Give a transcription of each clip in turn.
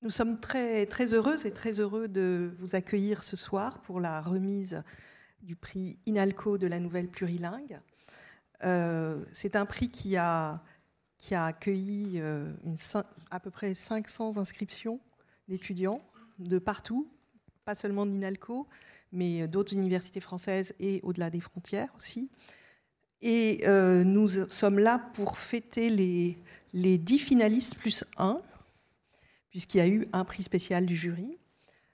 Nous sommes très, très heureuses et très heureux de vous accueillir ce soir pour la remise du prix INALCO de la nouvelle plurilingue. Euh, c'est un prix qui a, qui a accueilli euh, à peu près 500 inscriptions d'étudiants de partout, pas seulement d'INALCO, mais d'autres universités françaises et au-delà des frontières aussi. Et euh, nous sommes là pour fêter les, les 10 finalistes plus 1 puisqu'il y a eu un prix spécial du jury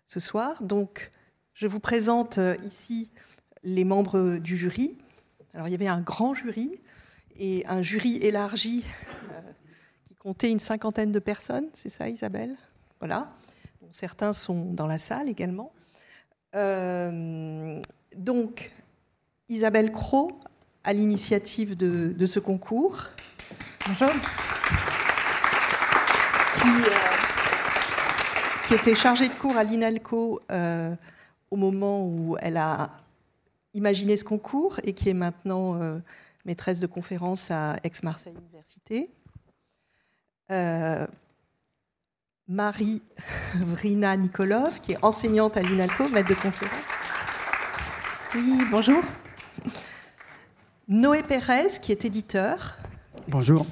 ce soir. Donc, je vous présente euh, ici les membres du jury. Alors, il y avait un grand jury et un jury élargi euh, qui comptait une cinquantaine de personnes, c'est ça, Isabelle? Voilà. certains sont dans la salle également. Euh, donc, Isabelle Cros, à l'initiative de, de, ce concours. Bonjour. Qui, qui était chargée de cours à l'INALCO euh, au moment où elle a imaginé ce concours et qui est maintenant euh, maîtresse de conférence à Aix-Marseille Université. Euh, Marie Vrina Nikolov, qui est enseignante à l'INALCO, maître de conférence. Oui, bonjour. Noé Pérez, qui est éditeur. Bonjour.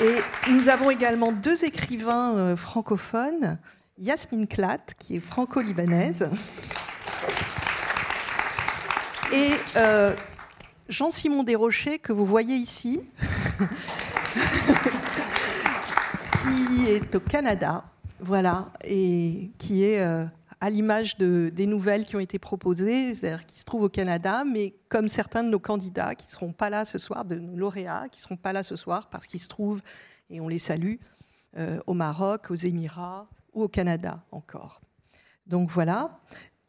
Et nous avons également deux écrivains euh, francophones, Yasmine Klat, qui est franco-libanaise, et euh, Jean-Simon Desrochers, que vous voyez ici, qui est au Canada, voilà, et qui est euh, à l'image de, des nouvelles qui ont été proposées, c'est-à-dire qui se trouvent au Canada, mais comme certains de nos candidats qui ne seront pas là ce soir, de nos lauréats qui ne seront pas là ce soir parce qu'ils se trouvent, et on les salue, euh, au Maroc, aux Émirats ou au Canada encore. Donc voilà.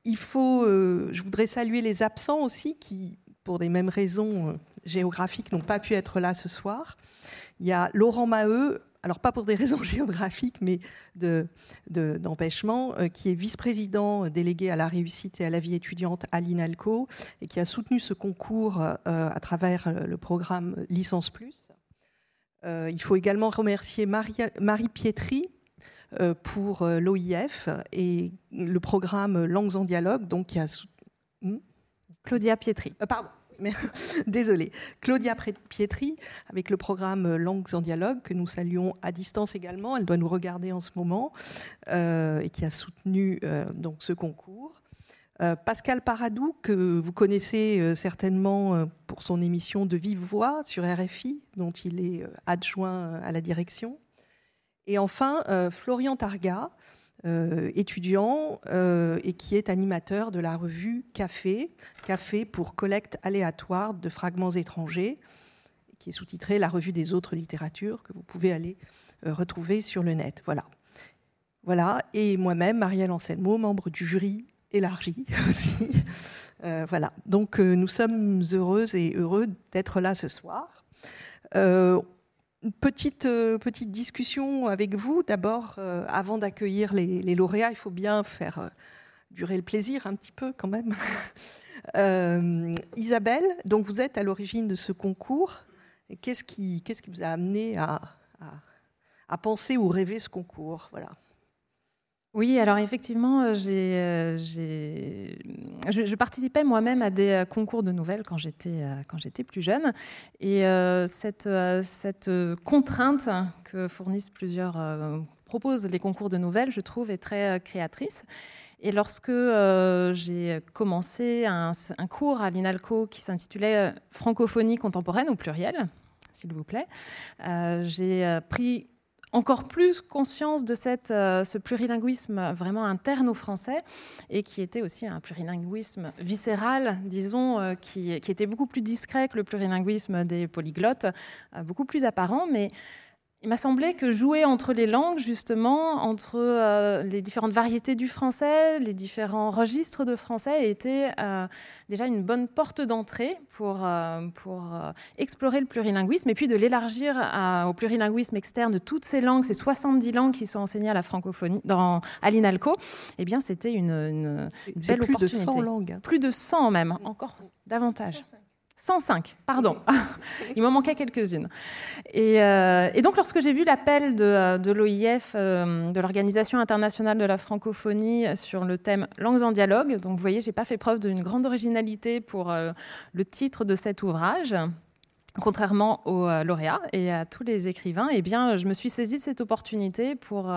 Il faut, euh, je voudrais saluer les absents aussi qui, pour des mêmes raisons euh, géographiques, n'ont pas pu être là ce soir. Il y a Laurent Maheu, alors pas pour des raisons géographiques, mais d'empêchement, de, euh, qui est vice-président délégué à la réussite et à la vie étudiante à l'INALCO et qui a soutenu ce concours euh, à travers euh, le programme Licence Plus. il faut également remercier Marie, Marie Pietri pour l'OIF et le programme Langues en dialogue, donc qui a soutenu... Hmm? Claudia Pietri. pardon. Désolée. Claudia Pietri, avec le programme Langues en dialogue, que nous saluons à distance également. Elle doit nous regarder en ce moment euh, et qui a soutenu euh, donc ce concours. Euh, Pascal Paradou, que vous connaissez certainement pour son émission de Vive Voix sur RFI, dont il est adjoint à la direction. Et enfin, Florian Targa, euh, étudiant euh, et qui est animateur de la revue Café, Café pour collecte aléatoire de fragments étrangers, qui est sous-titrée La revue des autres littératures, que vous pouvez aller euh, retrouver sur le net. Voilà. Voilà. Et moi-même, Marielle Anselmo, membre du jury élargi aussi. voilà. Donc nous sommes heureuses et heureux d'être là ce soir une petite, euh, petite discussion avec vous. D'abord, euh, avant d'accueillir les, lauréats, il faut bien faire euh, durer le plaisir un petit peu quand même. Isabelle, donc vous êtes à l'origine de ce concours. Qu'est-ce qui, qui vous a amené à, à, penser ou rêver ce concours? Voilà. Oui, alors effectivement, euh, euh, je, participais moi-même à des euh, concours de nouvelles quand j'étais, plus jeune. Et cette, cette contrainte que fournissent plusieurs, proposent les concours de nouvelles, je trouve, est très créatrice. Et lorsque j'ai commencé un, cours à l'INALCO qui s'intitulait Francophonie contemporaine au pluriel, s'il vous plaît, j'ai pris encore plus conscience de cette, euh, ce plurilinguisme vraiment interne au français et qui était aussi un plurilinguisme viscéral, disons, euh, qui, qui, était beaucoup plus discret que le plurilinguisme des polyglottes, euh, beaucoup plus apparent, mais il m'a semblé que jouer entre les langues, justement, entre euh, les différentes variétés du français, les différents registres de français, était euh, déjà une bonne porte d'entrée pour, euh, pour explorer le plurilinguisme et puis de l'élargir au plurilinguisme externe de toutes ces langues, ces 70 langues qui sont enseignées à la francophonie dans, à l'INALCO. Eh bien, c'était une, une, belle plus opportunité. de 100 langues. Plus de 100 même, encore davantage. 105, pardon. Il m'en manquait quelques-unes. Et, euh, donc, lorsque j'ai vu l'appel de, euh, l'OIF, euh, de l'Organisation internationale de la francophonie, sur le thème Langues en dialogue, donc vous voyez, je n'ai pas fait preuve d'une grande originalité pour le titre de cet ouvrage. Contrairement aux lauréats et à tous les écrivains, eh bien, je me suis saisie de cette opportunité pour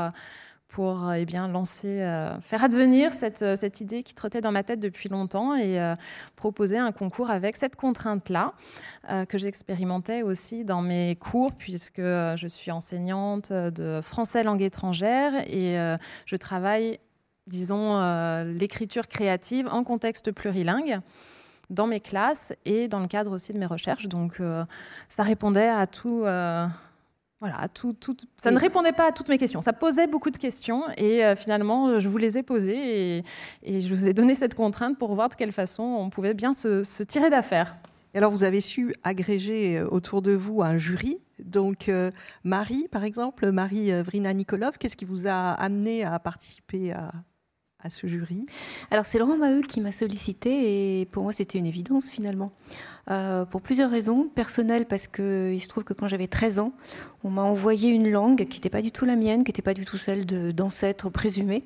pour euh, eh euh, faire advenir euh, cette, idée qui trottait dans ma tête depuis longtemps et proposer un concours avec cette contrainte-là que j'expérimentais aussi dans mes cours puisque je suis enseignante de français langue étrangère et je travaille, disons, l'écriture créative en contexte plurilingue dans mes classes et dans le cadre aussi de mes recherches. Donc ça répondait à tout voilà, tout, ça ne répondait pas à toutes mes questions. Ça posait beaucoup de questions et euh, finalement, je vous les ai posées et, je vous ai donné cette contrainte pour voir de quelle façon on pouvait bien se, tirer d'affaire. Et alors, vous avez su agréger euh, autour de vous un jury. Donc, euh, Marie, par exemple, Marie Vrina Nikolov, qu'est-ce qui vous a amené à participer à, à ce jury Alors, c'est Laurent Maheu qui m'a sollicité et pour moi, c'était une évidence finalement. Euh, pour plusieurs raisons. Personnelles, parce qu'il se trouve que quand j'avais 13 ans, on m'a envoyé une langue qui n'était pas du tout la mienne, qui n'était pas du tout celle d'ancêtres présumés,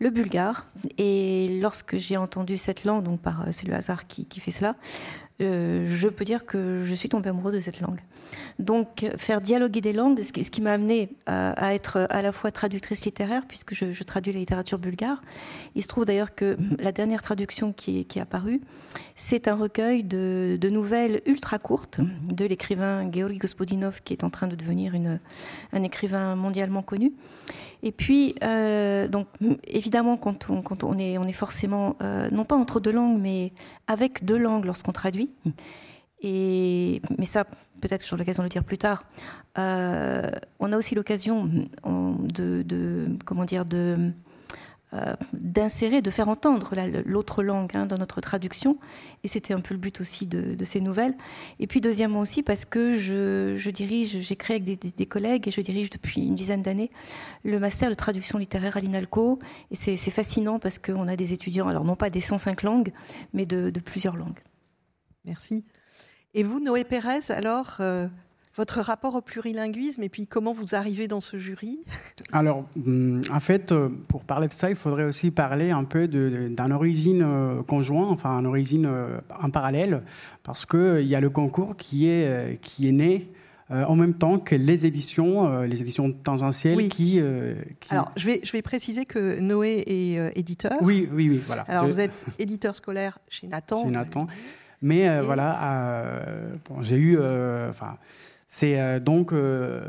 le bulgare. Et lorsque j'ai entendu cette langue, donc c'est le hasard qui, qui fait cela, euh, je peux dire que je suis tombée amoureuse de cette langue. Donc, faire dialoguer des langues, ce qui, m'a amené à, être à la fois traductrice littéraire, puisque je, traduis la littérature bulgare. Il se trouve d'ailleurs que la dernière traduction qui est, apparue, c'est un recueil de, nouvelles ultra courtes de l'écrivain Georgi Gospodinov, qui est en train de devenir un écrivain mondialement connu. Et puis, euh, donc, évidemment, quand on, est, forcément, euh, non pas entre deux langues, mais avec deux langues lorsqu'on traduit. Mais ça, peut-être que j'aurai l'occasion de le dire plus tard. Euh, on a aussi l'occasion de, comment dire, de euh, d'insérer, de faire entendre l'autre langue hein, dans notre traduction. Et c'était un peu le but aussi de, ces nouvelles. Et puis deuxièmement aussi parce que je, dirige, j'ai créé avec des, collègues et je dirige depuis une dizaine d'années le master de traduction littéraire à l'INALCO. Et c'est fascinant parce qu'on a des étudiants, alors non pas des 105 langues, mais de, plusieurs langues. Merci. Et vous, Noé Pérez, alors, euh, votre rapport au plurilinguisme et puis comment vous arrivez dans ce jury? Alors, hum, en fait, euh, pour parler de ça, il faudrait aussi parler un peu d'un origine euh, conjoint, enfin, un origine en parallèle, parce qu'il y a le concours qui est, qui est né en même temps que les éditions, les éditions tangentielles qui, Alors, je vais, je vais préciser que Noé est éditeur. Oui, oui, oui, voilà. Alors, vous êtes éditeur scolaire chez Nathan. Chez Nathan. Mais voilà, bon, j'ai eu, enfin, c'est euh, donc euh,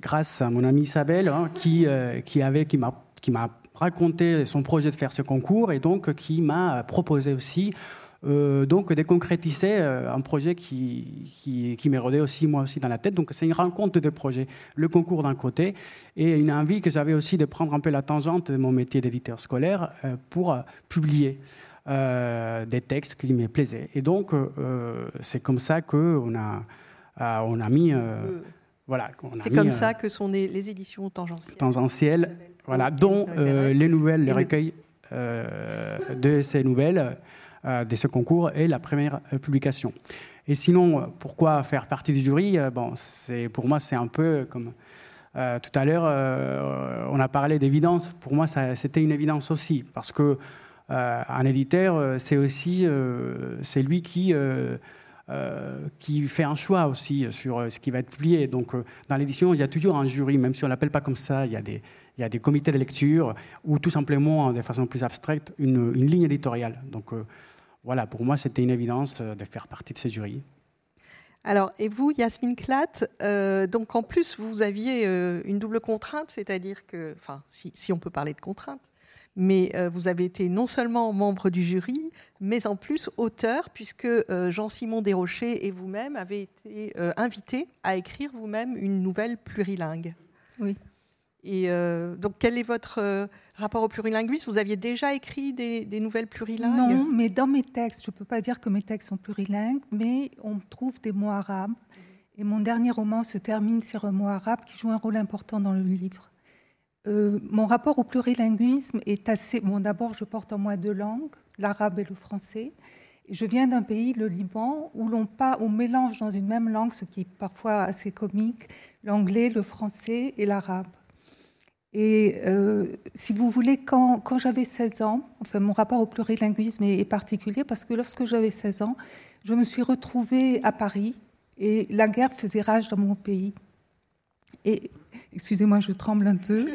grâce à mon amie Isabelle hein, qui, euh, qui, avait, qui m'a qui m'a raconté son projet de faire ce concours et donc qui m'a proposé aussi donc de concrétiser un projet qui, qui, qui m'érodait aussi moi aussi dans la tête. Donc c'est une rencontre de projets, le concours d'un côté et une envie que j'avais aussi de prendre un peu la tangente de mon métier d'éditeur scolaire pour publier. Des textes qui me plaisaient. Et donc, c'est comme ça qu'on a, euh, on a mis. Euh, voilà, c'est comme ça euh, que sont les éditions tangentielles. Tangentielles, voilà, dont les nouvelles, les recueils de ces nouvelles, de ce concours et la première publication. Et sinon, pourquoi faire partie du jury? Bon, c'est pour moi, c'est un peu comme tout à l'heure, on a parlé d'évidence. Pour moi, c'était une évidence aussi, parce que un éditeur, c'est aussi, c'est lui qui euh, qui fait un choix aussi sur euh, ce qui va être publié. Donc, euh, dans l'édition, il y a toujours un jury, même si on ne l'appelle pas comme ça, il y, a des, il y a des comités de lecture ou tout simplement, de façon plus abstraite, une, ligne éditoriale. Donc, voilà, pour moi, c'était une évidence de faire partie de ce jury. Alors, et vous, Yasmine Klatt, donc en plus, vous aviez une double contrainte, c'est-à-dire que, enfin, si, on peut parler de contrainte, mais euh, vous avez été non seulement membre du jury, mais en plus auteur, puisque euh, Jean-Simon Desrochers et vous-même avez été euh, invités à écrire vous-même une nouvelle plurilingue. Oui. Et donc, quel est votre rapport au plurilinguisme? Vous aviez déjà écrit des, nouvelles plurilingues? Non, mais dans mes textes, je ne peux pas dire que mes textes sont plurilingues, mais on trouve des mots arabes. Et mon dernier roman se termine sur un mot arabe qui joue un rôle important dans le livre. Euh, mon rapport au plurilinguisme est assez. Bon, d'abord, je porte en moi deux langues, l'arabe et le français. Je viens d'un pays, le Liban, où l'on, on mélange dans une même langue, ce qui est parfois assez comique, l'anglais, le français et l'arabe. Et euh, si vous voulez, quand, quand j'avais 16 ans, enfin mon rapport au plurilinguisme est, particulier parce que lorsque j'avais 16 ans, je me suis retrouvée à Paris et la guerre faisait rage dans mon pays. Et excusez-moi, je tremble un peu.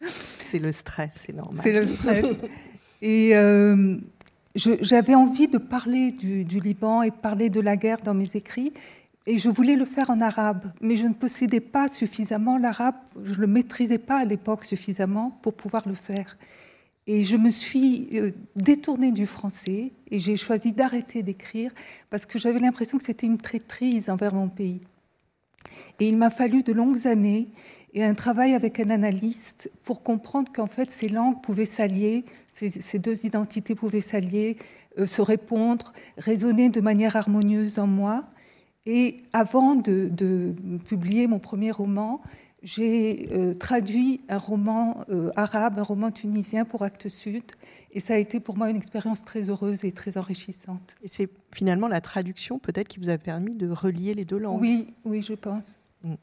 c'est le stress, c'est normal. C'est le stress. Et euh, j'avais envie de parler du, du, Liban et parler de la guerre dans mes écrits. Et je voulais le faire en arabe, mais je ne possédais pas suffisamment l'arabe, je ne le maîtrisais pas à l'époque suffisamment pour pouvoir le faire. Et je me suis euh, détournée du français et j'ai choisi d'arrêter d'écrire parce que j'avais l'impression que c'était une traîtrise envers mon pays. Et il m'a fallu de longues années et un travail avec un analyste pour comprendre qu'en fait ces langues pouvaient s'allier, ces, deux identités pouvaient s'allier, euh, se répondre, résonner de manière harmonieuse en moi. Et avant de, publier mon premier roman, j'ai euh, traduit un roman euh, arabe, un roman tunisien pour Actes Sud. Et ça a été pour moi une expérience très heureuse et très enrichissante. Et c'est finalement la traduction peut-être qui vous a permis de relier les deux langues. Oui, oui, je pense. Mm.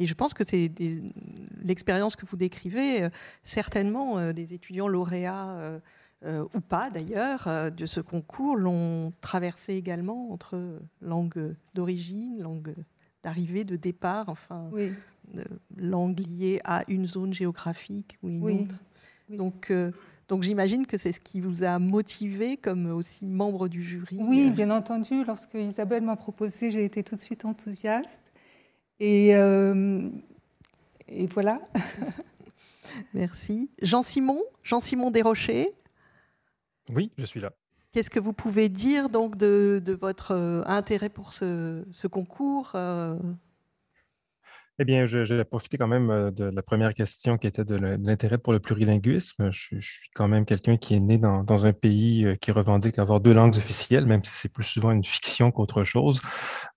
Et je pense que c'est l'expérience que vous décrivez. Euh, certainement, des étudiants lauréats ou pas d'ailleurs, de ce concours l'ont traversé également entre langue d'origine, langue d'arrivée, de départ, enfin, langue liée à une zone géographique ou une autre. Donc, euh, donc j'imagine que c'est ce qui vous a motivé comme aussi membre du jury. Oui, bien entendu. Lorsque Isabelle m'a proposé, j'ai été tout de suite enthousiaste. Et, et voilà. Merci. Jean-Simon, Jean-Simon Desrochers. Oui, je suis là. Qu'est-ce que vous pouvez dire donc de, votre euh, intérêt pour ce, concours euh? Eh bien, j'ai profité quand même euh, de la première question qui était de l'intérêt pour le plurilinguisme. Je, suis quand même quelqu'un qui est né dans, un pays qui revendique avoir deux langues officielles, même si c'est plus souvent une fiction qu'autre chose.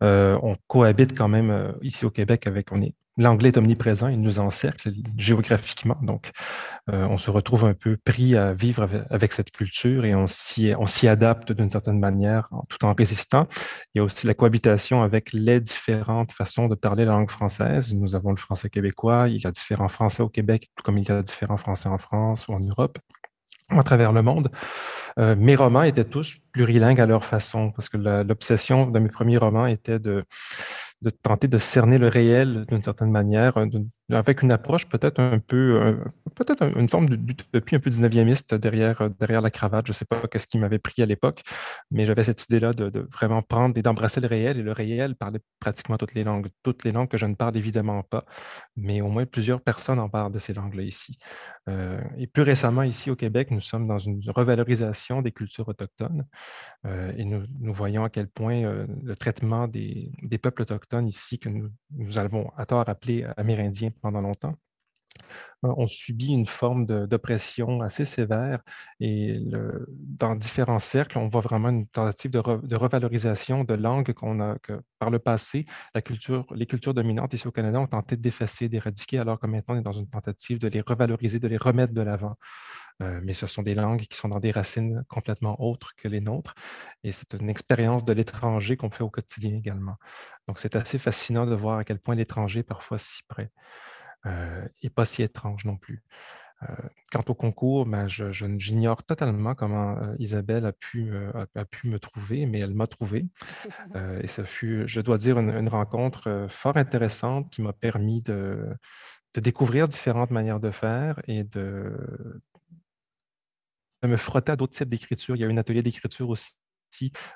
on cohabite quand même ici au Québec avec, on est l'anglais est omniprésent, il nous encercle géographiquement. Donc, euh, on se retrouve un peu pris à vivre avec, cette culture et on s'y adapte d'une certaine manière tout en résistant. Il y a aussi la cohabitation avec les différentes façons de parler la langue française. Nous avons le français québécois, il y a différents français au Québec, comme il y a différents français en France ou en Europe à travers le monde. Euh, mes romans étaient tous plurilingues à leur façon, parce que l'obsession de mes premiers romans était de de tenter de cerner le réel d'une certaine manière, avec une approche peut-être un peu, euh, peut-être une forme d'utopie un peu 19e derrière, derrière la cravate. Je ne sais pas qu'est-ce qui m'avait pris à l'époque, mais j'avais cette idée-là de, vraiment prendre et d'embrasser le réel. Et le réel parlait pratiquement toutes les langues, toutes les langues que je ne parle évidemment pas, mais au moins plusieurs personnes en parlent de ces langues-là ici. Euh, et plus récemment, ici au Québec, nous sommes dans une revalorisation des cultures autochtones euh, et nous, voyons à quel point le traitement des, des peuples autochtones ici, que nous, nous avons à tort appelé amérindiens pendant longtemps, euh, ont subi une forme d'oppression assez sévère et dans différents cercles, on voit vraiment une tentative de, revalorisation de langues qu'on a, que par le passé, la culture, les cultures dominantes ici au Canada ont tenté d'effacer, d'éradiquer, alors que maintenant on est dans une tentative de les revaloriser, de les remettre de l'avant. Euh, mais ce sont des langues qui sont dans des racines complètement autres que les nôtres. Et c'est une expérience de l'étranger qu'on fait au quotidien également. Donc, c'est assez fascinant de voir à quel point l'étranger parfois si près euh, et pas si étrange non plus. Euh, quant au concours, ben, j'ignore totalement comment Isabelle a pu, a, pu me trouver, mais elle m'a trouvé. et ça fut, je dois dire, une, rencontre fort intéressante qui m'a permis de, de découvrir différentes manières de faire et de, me frotter à d'autres types d'écriture. Il y a un atelier d'écriture aussi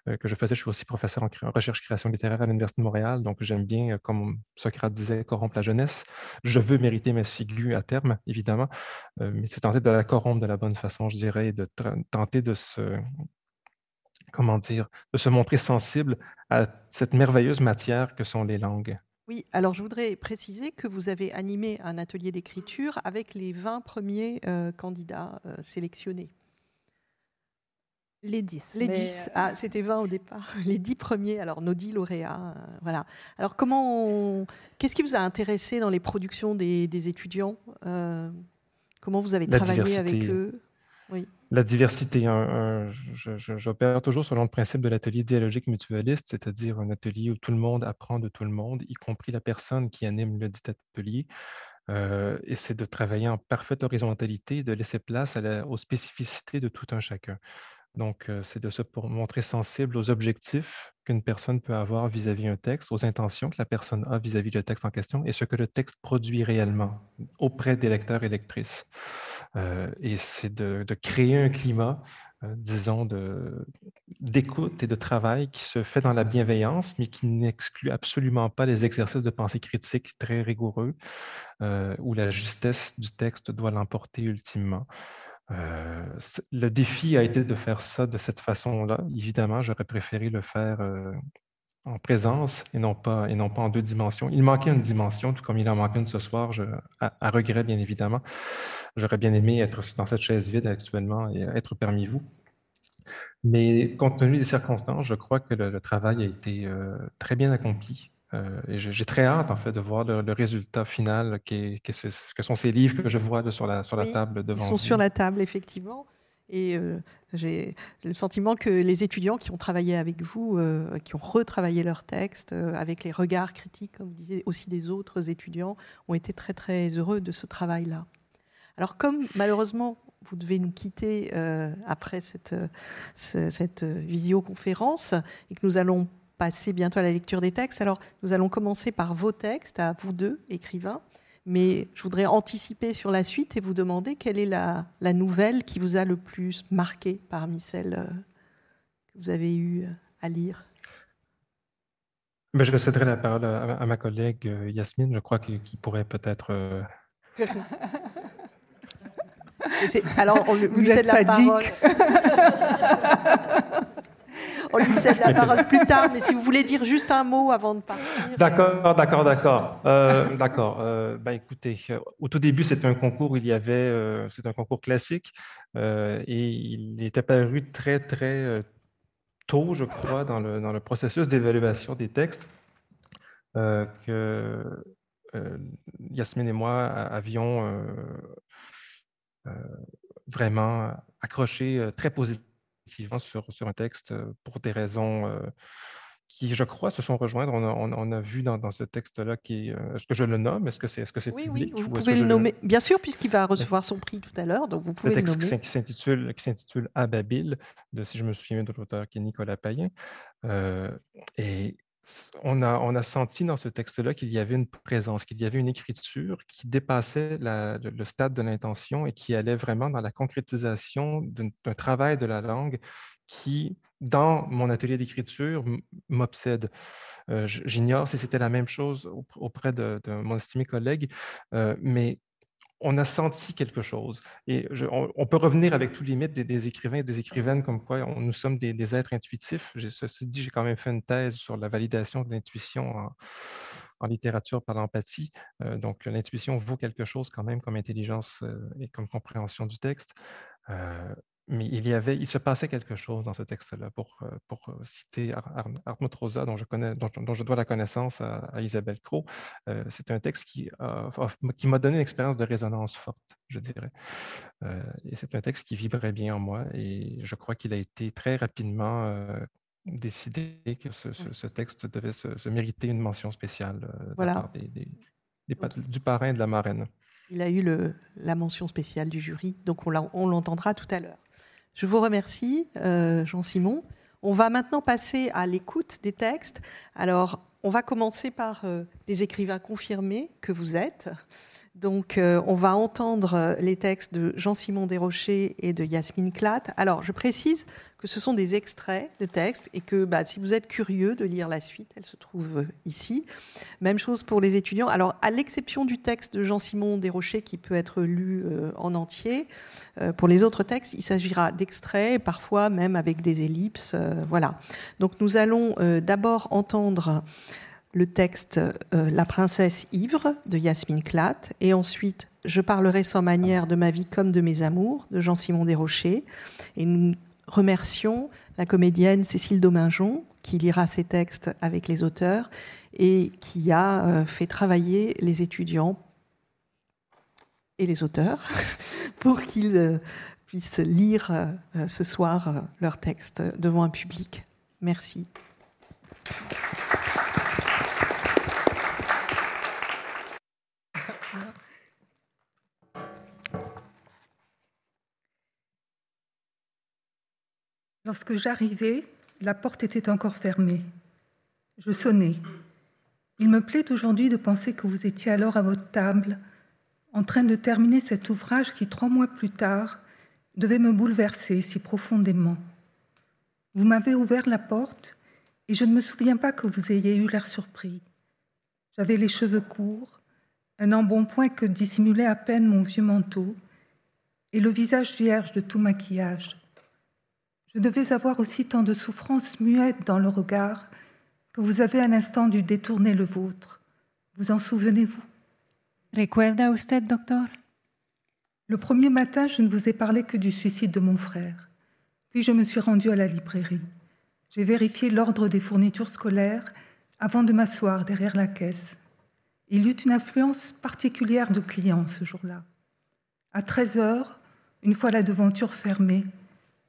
euh, que je faisais. Je suis aussi professeur en, recherche-création littéraire à l'Université de Montréal. Donc, j'aime bien, euh, comme Socrate disait, corrompre la jeunesse. Je veux mériter mes siglus à terme, évidemment, euh, mais c'est tenter de la corrompre de la bonne façon, je dirais, et de tenter de se comment dire, de se montrer sensible à cette merveilleuse matière que sont les langues. Oui, alors je voudrais préciser que vous avez animé un atelier d'écriture avec les 20 premiers candidats sélectionnés. Les 10. Les 10. Ah, c'était 20 au départ. Les 10 premiers, alors nos 10 lauréats. Euh, voilà. Alors, comment. Qu'est-ce qui vous a intéressé dans les productions des, étudiants euh, Comment vous avez travaillé avec eux? Oui. la diversité. J'opère toujours selon le principe de l'atelier dialogique mutualiste, c'est-à-dire un atelier où tout le monde apprend de tout le monde, y compris la personne qui anime le dit atelier. Euh, et c'est de travailler en parfaite horizontalité, de laisser place aux spécificités de tout un chacun. Donc, euh, c'est de se montrer sensible aux objectifs qu'une personne peut avoir vis-à-vis d'un texte, aux intentions que la personne a vis-à-vis du texte en question et ce que le texte produit réellement auprès des lecteurs et lectrices. Euh, et c'est de, créer un climat, euh, disons, d'écoute et de travail qui se fait dans la bienveillance, mais qui n'exclut absolument pas les exercices de pensée critique très rigoureux, où la justesse du texte doit l'emporter ultimement. Euh, le défi a été de faire ça de cette façon-là. Évidemment, j'aurais préféré le faire euh, en présence et non, pas, en deux dimensions. Il manquait une dimension, tout comme il en manque une ce soir, je, à, regret bien évidemment. J'aurais bien aimé être dans cette chaise vide actuellement et être parmi vous. Mais compte tenu des circonstances, je crois que le, travail a été euh, très bien accompli. Euh, j'ai très hâte, en fait, de voir le, résultat final, qui que sont ces livres que je vois sur la, sur la table devant Ils sont sur la table, effectivement. Et euh, j'ai le sentiment que les étudiants qui ont travaillé avec vous, euh, qui ont retravaillé leur texte avec les regards critiques, comme vous disiez, aussi des autres étudiants, ont été très très heureux de ce travail-là. Alors comme malheureusement vous devez nous quitter après cette, cette visioconférence et que nous allons passer bientôt à la lecture des textes. Alors, nous allons commencer par vos textes, à vous deux, écrivains. Mais je voudrais anticiper sur la suite et vous demander quelle est la, nouvelle qui vous a le plus marqué parmi celles euh, que vous avez eues euh, à lire? Mais je céderai la parole à, ma collègue euh, Yasmine, je crois qu'il pourrait peut-être. Alors, on lui cède la parole. On lui cède la parole plus tard, mais si vous voulez dire juste un mot avant de partir. D'accord, d'accord, d'accord. Euh, d'accord. Euh, ben, écoutez, euh, au tout début, c'était un concours, il y avait, c'est un concours classique, et il était paru très, très tôt, je crois, dans le, dans le processus d'évaluation des textes, que Yasmine et moi avions vraiment accroché très positivement sur, sur un texte pour des raisons euh, qui, je crois, se sont rejoindre. On a, vu dans, ce texte-là, qui euh, est-ce que je le nomme? Est-ce que c'est est -ce c'est Oui, oui, vous pouvez le nommer. Bien sûr, puisqu'il va recevoir son prix tout à l'heure, donc vous pouvez le, texte le Qui s'intitule, qui s'intitule Ababil, de, si je me souviens de l'auteur qui est Nicolas Payen. et on a, senti dans ce texte-là qu'il y avait une présence, qu'il y avait une écriture qui dépassait le, stade de l'intention et qui allait vraiment dans la concrétisation d'un travail de la langue qui, dans mon atelier d'écriture, m'obsède. Euh, j'ignore si c'était la même chose auprès de, mon estimé collègue, euh, mais on a senti quelque chose. Et on, peut revenir avec tous les limites des, écrivains et des écrivaines comme quoi nous sommes des, êtres intuitifs. Ceci dit, j'ai quand même fait une thèse sur la validation de l'intuition en, littérature par l'empathie. Euh, donc, l'intuition vaut quelque chose quand même comme intelligence euh, et comme compréhension du texte. Euh, mais il y avait, il se passait quelque chose dans ce texte-là. Pour, euh, pour euh, citer Ar Rosa, dont je, connais, dont, je dois la connaissance à, Isabelle Crow, euh, c'est un texte qui, qui m'a donné une expérience de résonance forte, je dirais. et c'est un texte qui vibrait bien en moi et je crois qu'il a été très rapidement décidé que ce, texte devait se, mériter une mention spéciale de des, du parrain et de la marraine. Il a eu le, la mention spéciale du jury, donc on l'entendra tout à l'heure. Je vous remercie, euh, Jean-Simon. On va maintenant passer à l'écoute des textes. Alors, on va commencer par euh, les écrivains confirmés que vous êtes. Donc, euh, on va entendre euh, les textes de Jean-Simon Desrochers et de Yasmine Klatt. Alors, je précise que ce sont des extraits de textes et que bah, si vous êtes curieux de lire la suite, elle se trouve euh, ici. Même chose pour les étudiants. Alors, à l'exception du texte de Jean-Simon Desrochers qui peut être lu en entier, pour les autres textes, il s'agira d'extraits, parfois même avec des ellipses. voilà. Donc, nous allons d'abord entendre le texte euh, La princesse ivre de Yasmine Klatt, et ensuite Je parlerai sans manière de ma vie comme de mes amours de Jean-Simon Desrochers. Et nous remercions la comédienne Cécile Dominjon qui lira ces textes avec les auteurs et qui a euh, fait travailler les étudiants et les auteurs pour qu'ils euh, puissent lire ce soir leur texte devant un public. Merci. Lorsque j'arrivais, la porte était encore fermée. Je sonnais. Il me plaît aujourd'hui de penser que vous étiez alors à votre table, en train de terminer cet ouvrage qui, trois mois plus tard, devait me bouleverser si profondément. Vous m'avez ouvert la porte et je ne me souviens pas que vous ayez eu l'air surpris. J'avais les cheveux courts, un embonpoint que dissimulait à peine mon vieux manteau, et le visage vierge de tout maquillage. Je devais avoir aussi tant de souffrance muette dans le regard que vous avez un instant dû détourner le vôtre. Vous en souvenez-vous? ¿Recuerda usted, docteur Le premier matin, je ne vous ai parlé que du suicide de mon frère. Puis je me suis rendue à la librairie. J'ai vérifié l'ordre des fournitures scolaires avant de m'asseoir derrière la caisse. Il y eut une influence particulière de clients ce jour-là. À 13 heures, une fois la devanture fermée,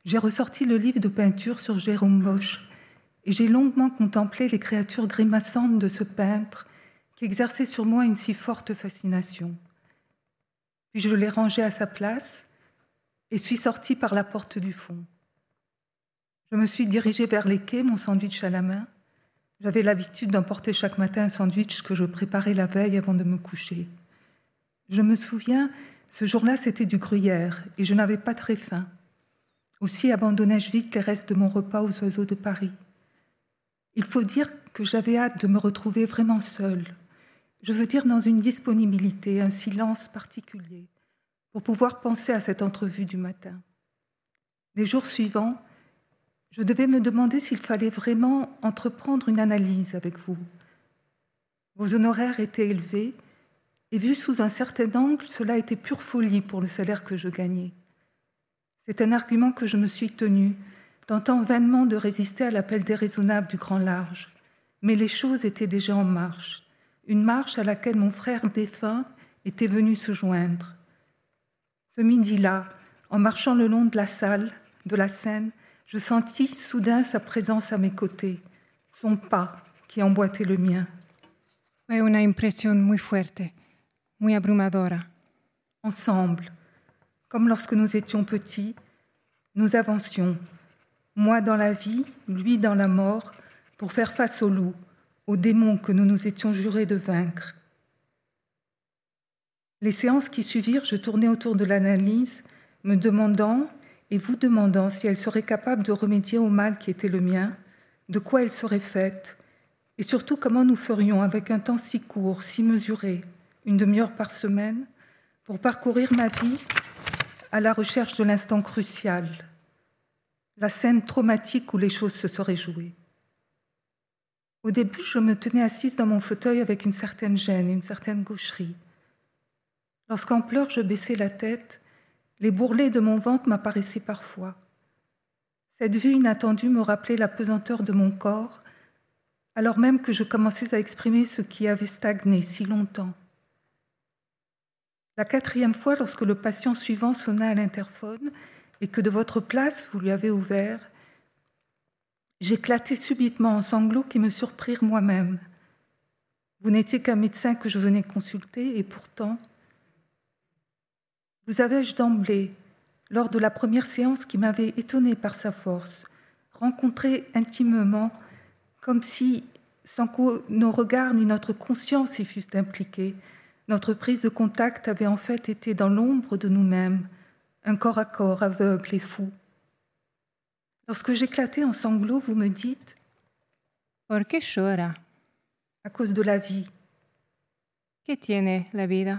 j'ai ressorti le livre de peinture sur Jérôme Bosch et j'ai longuement contemplé les créatures grimaçantes de ce peintre qui exerçait sur moi une si forte fascination. Puis je l'ai rangé à sa place et suis sortie par la porte du fond. Je me suis dirigée vers les quais, mon sandwich à la main. J'avais l'habitude d'emporter chaque matin un sandwich que je préparais la veille avant de me coucher. Je me souviens, ce jour-là, c'était du gruyère et je n'avais pas très faim. Aussi abandonnai-je vite les restes de mon repas aux oiseaux de Paris? Il faut dire que j'avais hâte de me retrouver vraiment seule. Je veux dire dans une disponibilité, un silence particulier, pour pouvoir penser à cette entrevue du matin. Les jours suivants, je devais me demander s'il fallait vraiment entreprendre une analyse avec vous. Vos honoraires étaient élevés, et vu sous un certain angle, cela était pure folie pour le salaire que je gagnais. C'est un argument que je me suis tenu, tentant vainement de résister à l'appel déraisonnable du grand large. Mais les choses étaient déjà en marche, une marche à laquelle mon frère défunt était venu se joindre. Ce midi-là, en marchant le long de la salle, de la scène, je sentis soudain sa présence à mes côtés, son pas qui emboîtait le mien. Fue una impresión muy fuerte, muy abrumadora. Ensemble, comme lorsque nous étions petits, nous avancions, moi dans la vie, lui dans la mort, pour faire face au loup, aux démons que nous nous étions jurés de vaincre. Les séances qui suivirent, je tournais autour de l'analyse, me demandant et vous demandant si elle serait capable de remédier au mal qui était le mien, de quoi elle serait faite, et surtout comment nous ferions avec un temps si court, si mesuré, une demi-heure par semaine, pour parcourir ma vie à la recherche de l'instant crucial, la scène traumatique où les choses se seraient jouées. Au début, je me tenais assise dans mon fauteuil avec une certaine gêne, une certaine gaucherie. Lorsqu'en pleurs, je baissais la tête, les bourrelets de mon ventre m'apparaissaient parfois. Cette vue inattendue me rappelait la pesanteur de mon corps, alors même que je commençais à exprimer ce qui avait stagné si longtemps. La quatrième fois, lorsque le patient suivant sonna à l'interphone et que de votre place vous lui avez ouvert, j'éclatai subitement en sanglots qui me surprirent moi-même. Vous n'étiez qu'un médecin que je venais consulter et pourtant, vous avais-je d'emblée, lors de la première séance qui m'avait étonné par sa force, rencontré intimement, comme si, sans que nos regards ni notre conscience y fussent impliqués, notre prise de contact avait en fait été dans l'ombre de nous-mêmes, un corps à corps aveugle et fou. Lorsque j'éclatais en sanglots, vous me dites ¿Por qué llora? À cause de la vie. ¿Qué tiene la vida?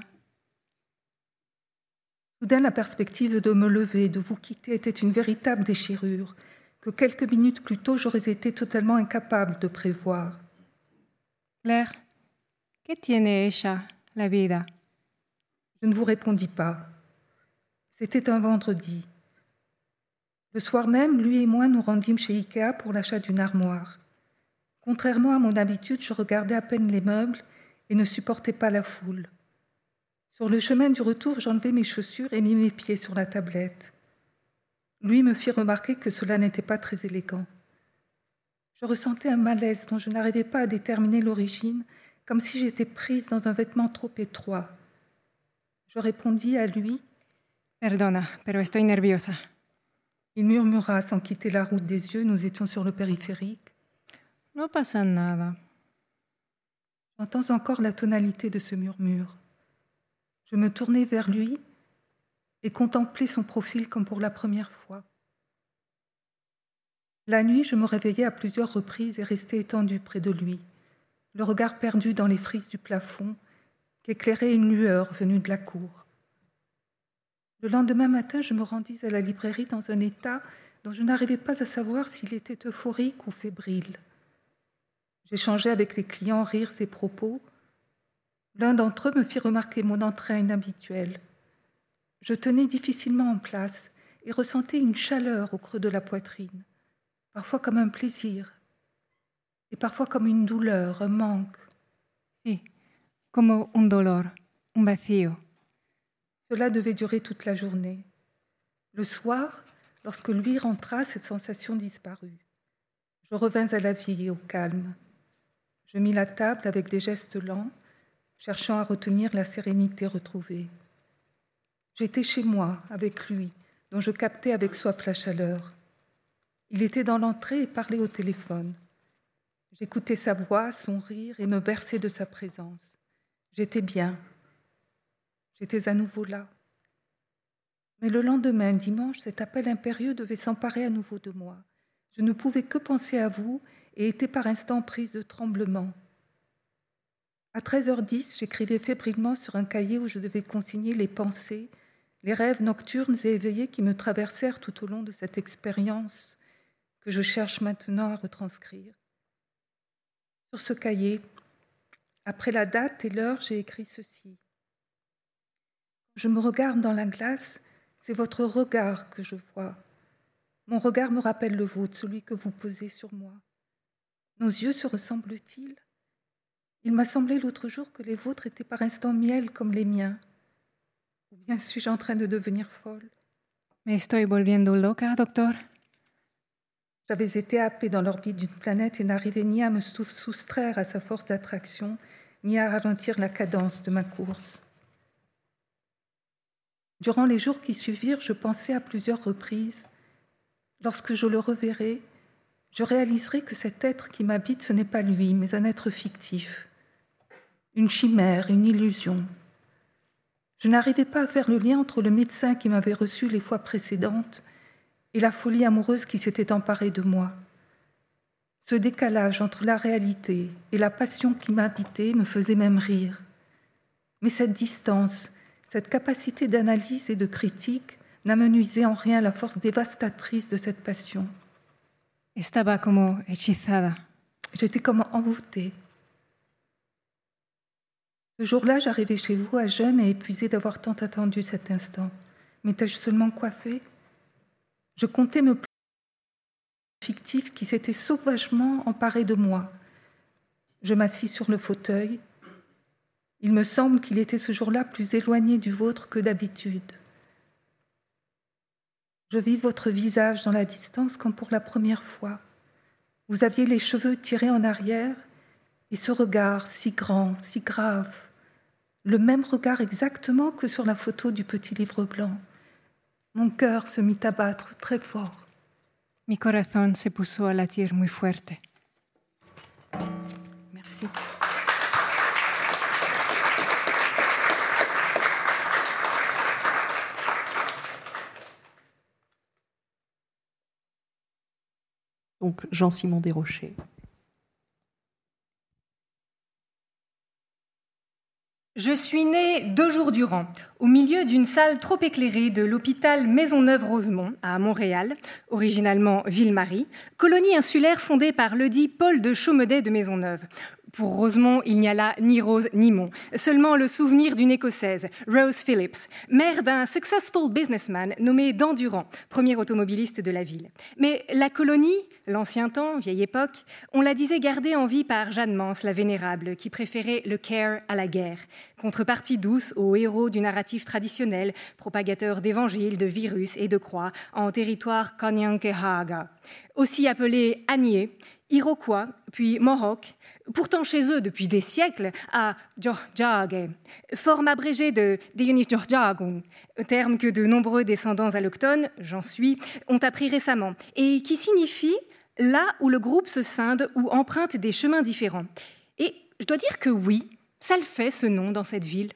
Soudain, la perspective de me lever, de vous quitter, était une véritable déchirure que quelques minutes plus tôt j'aurais été totalement incapable de prévoir. Claire, ¿qué tiene ella? La vida. Je ne vous répondis pas. C'était un vendredi. Le soir même, lui et moi nous rendîmes chez Ikea pour l'achat d'une armoire. Contrairement à mon habitude, je regardais à peine les meubles et ne supportais pas la foule. Sur le chemin du retour, j'enlevai mes chaussures et mis mes pieds sur la tablette. Lui me fit remarquer que cela n'était pas très élégant. Je ressentais un malaise dont je n'arrivais pas à déterminer l'origine, comme si j'étais prise dans un vêtement trop étroit. Je répondis à lui Perdona, pero estoy nerviosa. Il murmura sans quitter la route des yeux, nous étions sur le périphérique. No pasa nada. J'entends encore la tonalité de ce murmure. Je me tournai vers lui et contemplai son profil comme pour la première fois. La nuit, je me réveillai à plusieurs reprises et restai étendue près de lui, le regard perdu dans les frises du plafond qu'éclairait une lueur venue de la cour. Le lendemain matin, je me rendis à la librairie dans un état dont je n'arrivais pas à savoir s'il était euphorique ou fébrile. J'échangeais avec les clients rires et propos. L'un d'entre eux me fit remarquer mon entrain inhabituel. Je tenais difficilement en place et ressentais une chaleur au creux de la poitrine, parfois comme un plaisir et parfois comme une douleur, un manque. Sí, como un dolor, un vacío. Cela devait durer toute la journée. Le soir, lorsque lui rentra, cette sensation disparut. Je revins à la vie et au calme. Je mis la table avec des gestes lents, cherchant à retenir la sérénité retrouvée. J'étais chez moi, avec lui, dont je captais avec soif la chaleur. Il était dans l'entrée et parlait au téléphone. J'écoutais sa voix, son rire et me berçais de sa présence. J'étais bien. J'étais à nouveau là. Mais le lendemain, dimanche, cet appel impérieux devait s'emparer à nouveau de moi. Je ne pouvais que penser à vous et étais par instants prise de tremblement. À 13h10, j'écrivais fébrilement sur un cahier où je devais consigner les pensées, les rêves nocturnes et éveillés qui me traversèrent tout au long de cette expérience que je cherche maintenant à retranscrire. Sur ce cahier, après la date et l'heure, j'ai écrit ceci. Je me regarde dans la glace, c'est votre regard que je vois. Mon regard me rappelle le vôtre, celui que vous posez sur moi. Nos yeux se ressemblent-ils? Il m'a semblé l'autre jour que les vôtres étaient par instants miel comme les miens. Ou bien suis-je en train de devenir folle? Me estoy volviendo loca, doctor. J'avais été happée dans l'orbite d'une planète et n'arrivais ni à me soustraire à sa force d'attraction, ni à ralentir la cadence de ma course. Durant les jours qui suivirent, je pensais à plusieurs reprises, lorsque je le reverrai, je réaliserai que cet être qui m'habite, ce n'est pas lui, mais un être fictif, une chimère, une illusion. Je n'arrivais pas à faire le lien entre le médecin qui m'avait reçu les fois précédentes et la folie amoureuse qui s'était emparée de moi. Ce décalage entre la réalité et la passion qui m'habitait me faisait même rire. Mais cette distance, cette capacité d'analyse et de critique n'amenuisait en rien la force dévastatrice de cette passion. Estaba como hechizada. J'étais comme envoûtée. Ce jour-là, j'arrivais chez vous à jeune et épuisée d'avoir tant attendu cet instant. M'étais-je seulement coiffée? Je comptais me fictif qui s'était sauvagement emparé de moi. Je m'assis sur le fauteuil. Il me semble qu'il était ce jour-là plus éloigné du vôtre que d'habitude. Je vis votre visage dans la distance comme pour la première fois. Vous aviez les cheveux tirés en arrière et ce regard si grand, si grave, le même regard exactement que sur la photo du petit livre blanc. Mon cœur se mit à battre très fort. Mi corazón se puso a latir muy fuerte. Merci. Donc Jean-Simon Desrochers. Je suis née deux jours durant, au milieu d'une salle trop éclairée de l'hôpital Maisonneuve-Rosemont à Montréal, originalement Ville-Marie, colonie insulaire fondée par le dit Paul de Chaumedet de Maisonneuve, Pour Rosemont, il n'y a là ni Rose ni Mont, seulement le souvenir d'une Écossaise, Rose Phillips, mère d'un successful businessman nommé Dan Durand, premier automobiliste de la ville. Mais la colonie, l'ancien temps, vieille époque, on la disait gardée en vie par Jeanne Mance, la vénérable, qui préférait le care à la guerre, contrepartie douce aux héros du narratif traditionnel, propagateur d'évangiles, de virus et de croix en territoire Kanyankehaga, aussi appelé Anier, Iroquois, puis Mohawk, pourtant chez eux depuis des siècles, à Georgiage, forme abrégée de Dionis Georgiagun, terme que de nombreux descendants allochtones, j'en suis, ont appris récemment, et qui signifie là où le groupe se scinde ou emprunte des chemins différents. Et je dois dire que oui, ça le fait ce nom dans cette ville.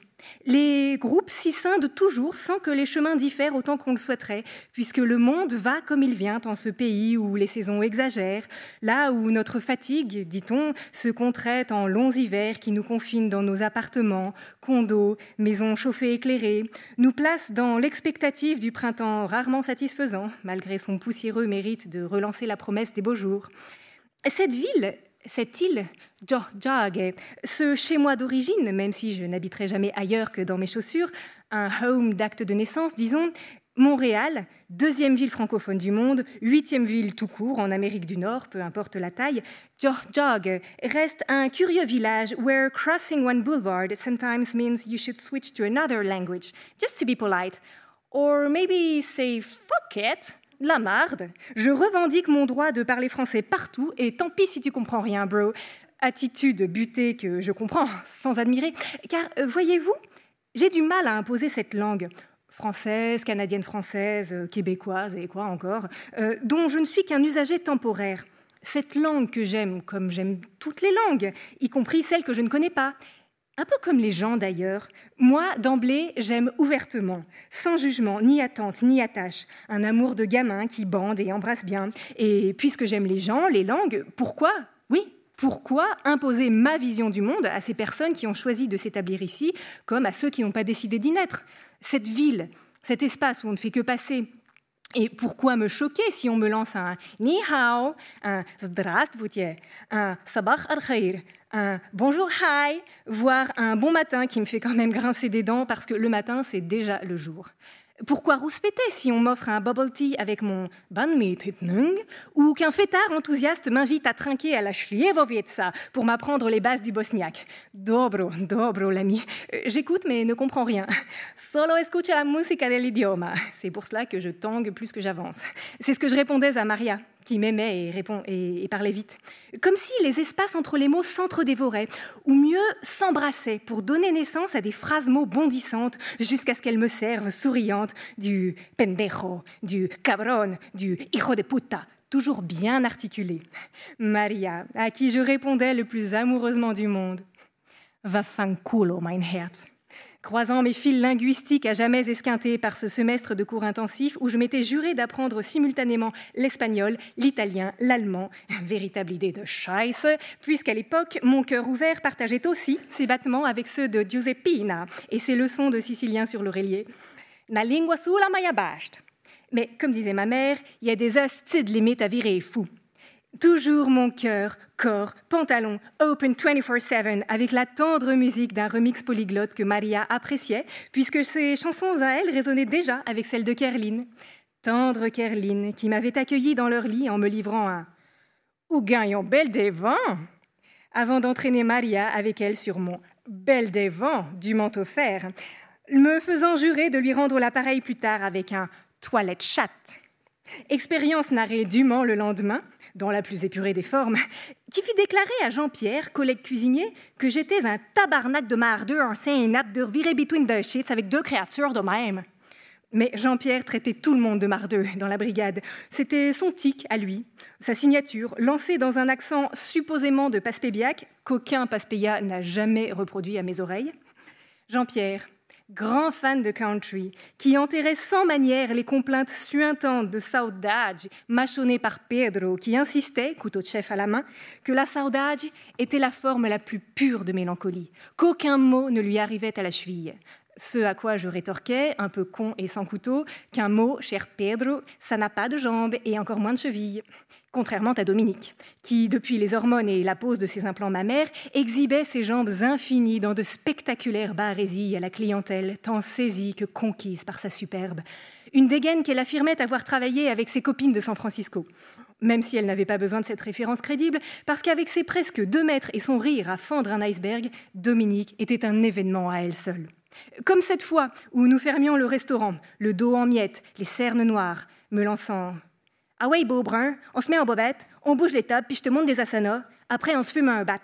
Les groupes s'y scindent toujours sans que les chemins diffèrent autant qu'on le souhaiterait, puisque le monde va comme il vient en ce pays où les saisons exagèrent, là où notre fatigue, dit-on, se contraite en longs hivers qui nous confinent dans nos appartements, condos, maisons chauffées éclairées, nous place dans l'expectative du printemps rarement satisfaisant, malgré son poussiéreux mérite de relancer la promesse des beaux jours. Cette ville cette île, Georgiage, ce chez moi d'origine, même si je n'habiterai jamais ailleurs que dans mes chaussures, un home d'acte de naissance, disons, Montréal, deuxième ville francophone du monde, huitième ville tout court en Amérique du Nord, peu importe la taille, Georgiage reste un curieux village where crossing one boulevard sometimes means you should switch to another language just to be polite, or maybe say fuck it la marde. Je revendique mon droit de parler français partout et tant pis si tu comprends rien, bro. Attitude butée que je comprends sans admirer. Car euh, voyez-vous, j'ai du mal à imposer cette langue française, canadienne française, euh, québécoise et quoi encore, euh, dont je ne suis qu'un usager temporaire. Cette langue que j'aime, comme j'aime toutes les langues, y compris celles que je ne connais pas, un peu comme les gens d'ailleurs, moi, d'emblée, j'aime ouvertement, sans jugement, ni attente, ni attache, un amour de gamin qui bande et embrasse bien. Et puisque j'aime les gens, les langues, pourquoi Oui, pourquoi imposer ma vision du monde à ces personnes qui ont choisi de s'établir ici, comme à ceux qui n'ont pas décidé d'y naître Cette ville, cet espace où on ne fait que passer, et pourquoi me choquer si on me lance un ni hao, un здравствуйте, un sabah al khair, un bonjour hi, voire un bon matin qui me fait quand même grincer des dents parce que le matin c'est déjà le jour. Pourquoi rouspéter si on m'offre un bubble tea avec mon banmitnung ou qu'un fêtard enthousiaste m'invite à trinquer à la Schlievovietsa pour m'apprendre les bases du bosniaque? Dobro, dobro l'ami. Euh, j'écoute mais ne comprends rien. Solo escucha la musica dell'idioma. C'est pour cela que je tangue plus que j'avance. C'est ce que je répondais à Maria qui m'aimait et, répond, et, parlait vite. Comme si les espaces entre les mots s'entre-dévoraient, ou mieux s'embrassaient pour donner naissance à des phrases mots bondissantes jusqu'à ce qu'elles me servent souriantes du pendejo, du cabron, du hijo de puta, toujours bien articulé. Maria, à qui je répondais le plus amoureusement du monde. Va fanculo, mein Herz. Croisant mes fils linguistiques à jamais esquintés par ce semestre de cours intensifs où je m'étais juré d'apprendre simultanément l'espagnol, l'italien, l'allemand, véritable idée de scheiße, puisqu'à l'époque, mon cœur ouvert partageait aussi ses battements avec ceux de Giuseppina et ses leçons de sicilien sur l'oreiller. Na lingua sulla maya. Mais comme disait ma mère, il y a des astides limites à virer fou. Toujours mon cœur, corps, pantalon, open 24-7 avec la tendre musique d'un remix polyglotte que Maria appréciait, puisque ses chansons à elle résonnaient déjà avec celles de Kerline. Tendre Kerline, qui m'avait accueillie dans leur lit en me livrant un Ou gagnons belle des vents avant d'entraîner Maria avec elle sur mon belle des vents du manteau fer, me faisant jurer de lui rendre l'appareil plus tard avec un toilette chatte. Expérience narrée dûment le lendemain, dans la plus épurée des formes, qui fit déclarer à Jean-Pierre, collègue cuisinier, que j'étais un tabarnak de mardeux en saint de virer between the shits avec deux créatures de même. Mais Jean-Pierre traitait tout le monde de mardeux dans la brigade. C'était son tic à lui, sa signature, lancée dans un accent supposément de Paspébiac, qu'aucun Paspéia n'a jamais reproduit à mes oreilles. Jean-Pierre, grand fan de country, qui enterrait sans manière les complaintes suintantes de saudade mâchonnées par Pedro, qui insistait, couteau de chef à la main, que la saudade était la forme la plus pure de mélancolie, qu'aucun mot ne lui arrivait à la cheville. Ce à quoi je rétorquais, un peu con et sans couteau, qu'un mot, cher Pedro, ça n'a pas de jambes et encore moins de chevilles. Contrairement à Dominique, qui, depuis les hormones et la pose de ses implants mammaires, exhibait ses jambes infinies dans de spectaculaires barésies à la clientèle, tant saisie que conquise par sa superbe. Une dégaine qu'elle affirmait avoir travaillé avec ses copines de San Francisco même si elle n'avait pas besoin de cette référence crédible, parce qu'avec ses presque deux mètres et son rire à fendre un iceberg, Dominique était un événement à elle seule. Comme cette fois où nous fermions le restaurant, le dos en miettes, les cernes noires, me lançant Ah ouais, beau brun, on se met en bobette, on bouge les tables, puis je te montre des asanas, après on se fume un bat.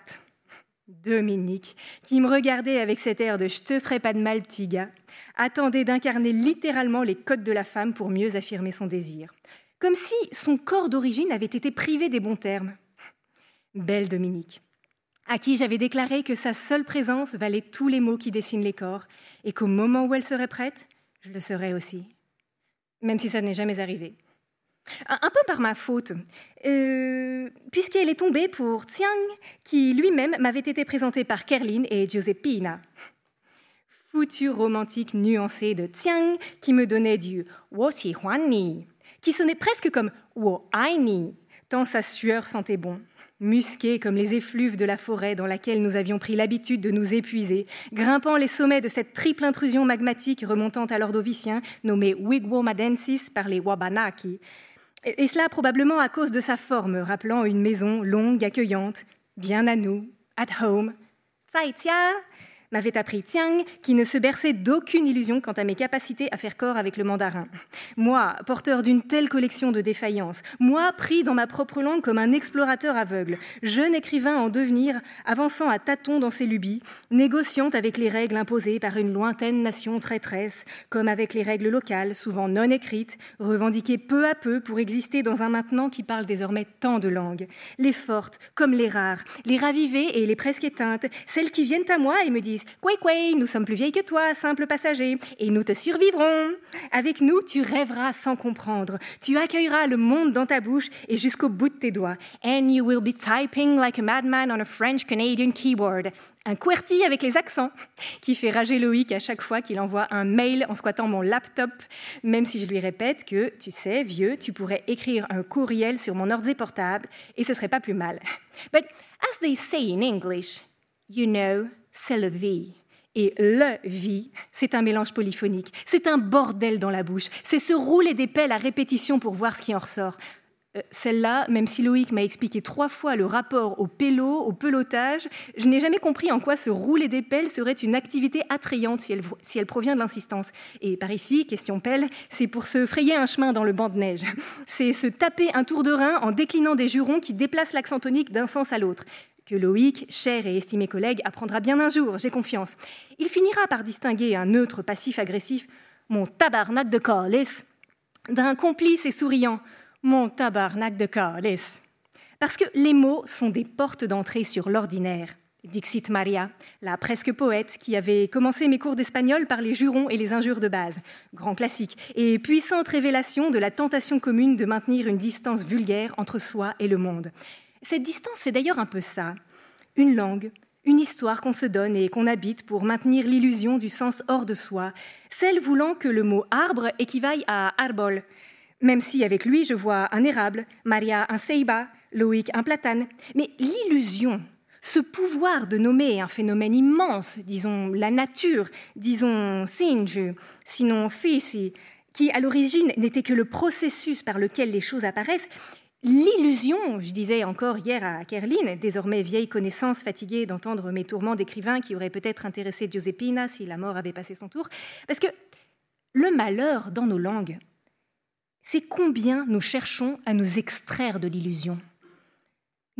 Dominique, qui me regardait avec cet air de je te ferai pas de mal, petit gars, attendait d'incarner littéralement les codes de la femme pour mieux affirmer son désir. Comme si son corps d'origine avait été privé des bons termes. Belle Dominique à qui j'avais déclaré que sa seule présence valait tous les mots qui dessinent les corps, et qu'au moment où elle serait prête, je le serais aussi, même si ça n'est jamais arrivé. Un, peu par ma faute, euh, puisqu'elle est tombée pour Tsiang, qui lui-même m'avait été présenté par Kerlin et Giuseppina. Foutu romantique nuancé de Tsiang qui me donnait du Wo Huan qui sonnait presque comme Wo Ai tant sa sueur sentait bon musqués comme les effluves de la forêt dans laquelle nous avions pris l'habitude de nous épuiser, grimpant les sommets de cette triple intrusion magmatique remontant à l'ordovicien, nommée Wigwamadensis par les Wabanaki. Et cela probablement à cause de sa forme, rappelant une maison longue, accueillante, bien à nous, at home. Zaitia m'avait appris Tiang, qui ne se berçait d'aucune illusion quant à mes capacités à faire corps avec le mandarin. Moi, porteur d'une telle collection de défaillances, moi, pris dans ma propre langue comme un explorateur aveugle, jeune écrivain en devenir, avançant à tâtons dans ses lubies, négociant avec les règles imposées par une lointaine nation traîtresse, comme avec les règles locales, souvent non écrites, revendiquées peu à peu pour exister dans un maintenant qui parle désormais tant de langues. Les fortes comme les rares, les ravivées et les presque éteintes, celles qui viennent à moi et me disent Quoi, quoi, nous sommes plus vieilles que toi, simple passager, et nous te survivrons. Avec nous, tu rêveras sans comprendre. Tu accueilleras le monde dans ta bouche et jusqu'au bout de tes doigts. And you will be typing like a madman on a French-Canadian keyboard. Un QWERTY avec les accents qui fait rager Loïc à chaque fois qu'il envoie un mail en squattant mon laptop, même si je lui répète que, tu sais, vieux, tu pourrais écrire un courriel sur mon ordi portable et ce serait pas plus mal. But as they say in English, you know, c'est le vie. Et le vie, c'est un mélange polyphonique. C'est un bordel dans la bouche. C'est se rouler des pelles à répétition pour voir ce qui en ressort. Euh, celle-là, même si Loïc m'a expliqué trois fois le rapport au pélo, au pelotage, je n'ai jamais compris en quoi se rouler des pelles serait une activité attrayante si elle, si elle provient de l'insistance. Et par ici, question pelle, c'est pour se frayer un chemin dans le banc de neige. C'est se taper un tour de rein en déclinant des jurons qui déplacent l'accent tonique d'un sens à l'autre que Loïc, cher et estimé collègue, apprendra bien un jour, j'ai confiance. Il finira par distinguer un neutre passif-agressif, mon tabarnak de calice, d'un complice et souriant, mon tabarnak de calice. Parce que les mots sont des portes d'entrée sur l'ordinaire. Dixit Maria, la presque poète qui avait commencé mes cours d'espagnol par les jurons et les injures de base, grand classique, et puissante révélation de la tentation commune de maintenir une distance vulgaire entre soi et le monde. Cette distance, c'est d'ailleurs un peu ça. Une langue, une histoire qu'on se donne et qu'on habite pour maintenir l'illusion du sens hors de soi, celle voulant que le mot arbre équivaille à arbol, même si avec lui je vois un érable, Maria un ceiba, Loïc un platane. Mais l'illusion, ce pouvoir de nommer un phénomène immense, disons la nature, disons singe, sinon fisi, qui à l'origine n'était que le processus par lequel les choses apparaissent, L'illusion, je disais encore hier à Kerline, désormais vieille connaissance fatiguée d'entendre mes tourments d'écrivain qui auraient peut-être intéressé Giuseppina si la mort avait passé son tour, parce que le malheur dans nos langues, c'est combien nous cherchons à nous extraire de l'illusion.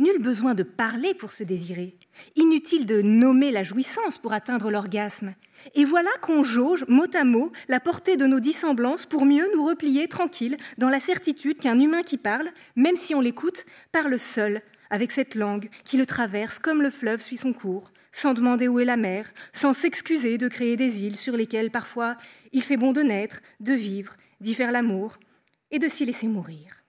Nul besoin de parler pour se désirer, inutile de nommer la jouissance pour atteindre l'orgasme. Et voilà qu'on jauge mot à mot la portée de nos dissemblances pour mieux nous replier tranquilles dans la certitude qu'un humain qui parle, même si on l'écoute, parle seul, avec cette langue qui le traverse comme le fleuve suit son cours, sans demander où est la mer, sans s'excuser de créer des îles sur lesquelles parfois il fait bon de naître, de vivre, d'y faire l'amour et de s'y laisser mourir.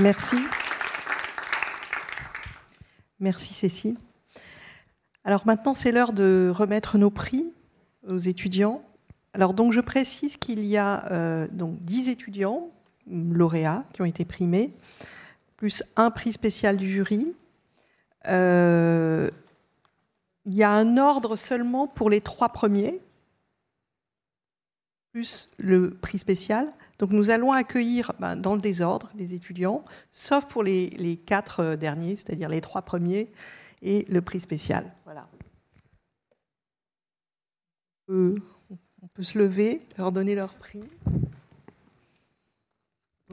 Merci. Merci Cécile. Alors maintenant, c'est l'heure de remettre nos prix aux étudiants. Alors donc, je précise qu'il y a euh, donc 10 étudiants lauréats qui ont été primés, plus un prix spécial du jury. Euh, il y a un ordre seulement pour les trois premiers, plus le prix spécial. Donc nous allons accueillir ben, dans le désordre les étudiants, sauf pour les, quatre euh, derniers, c'est-à-dire les trois premiers et le prix spécial. Voilà. on peut se lever, leur donner leur prix.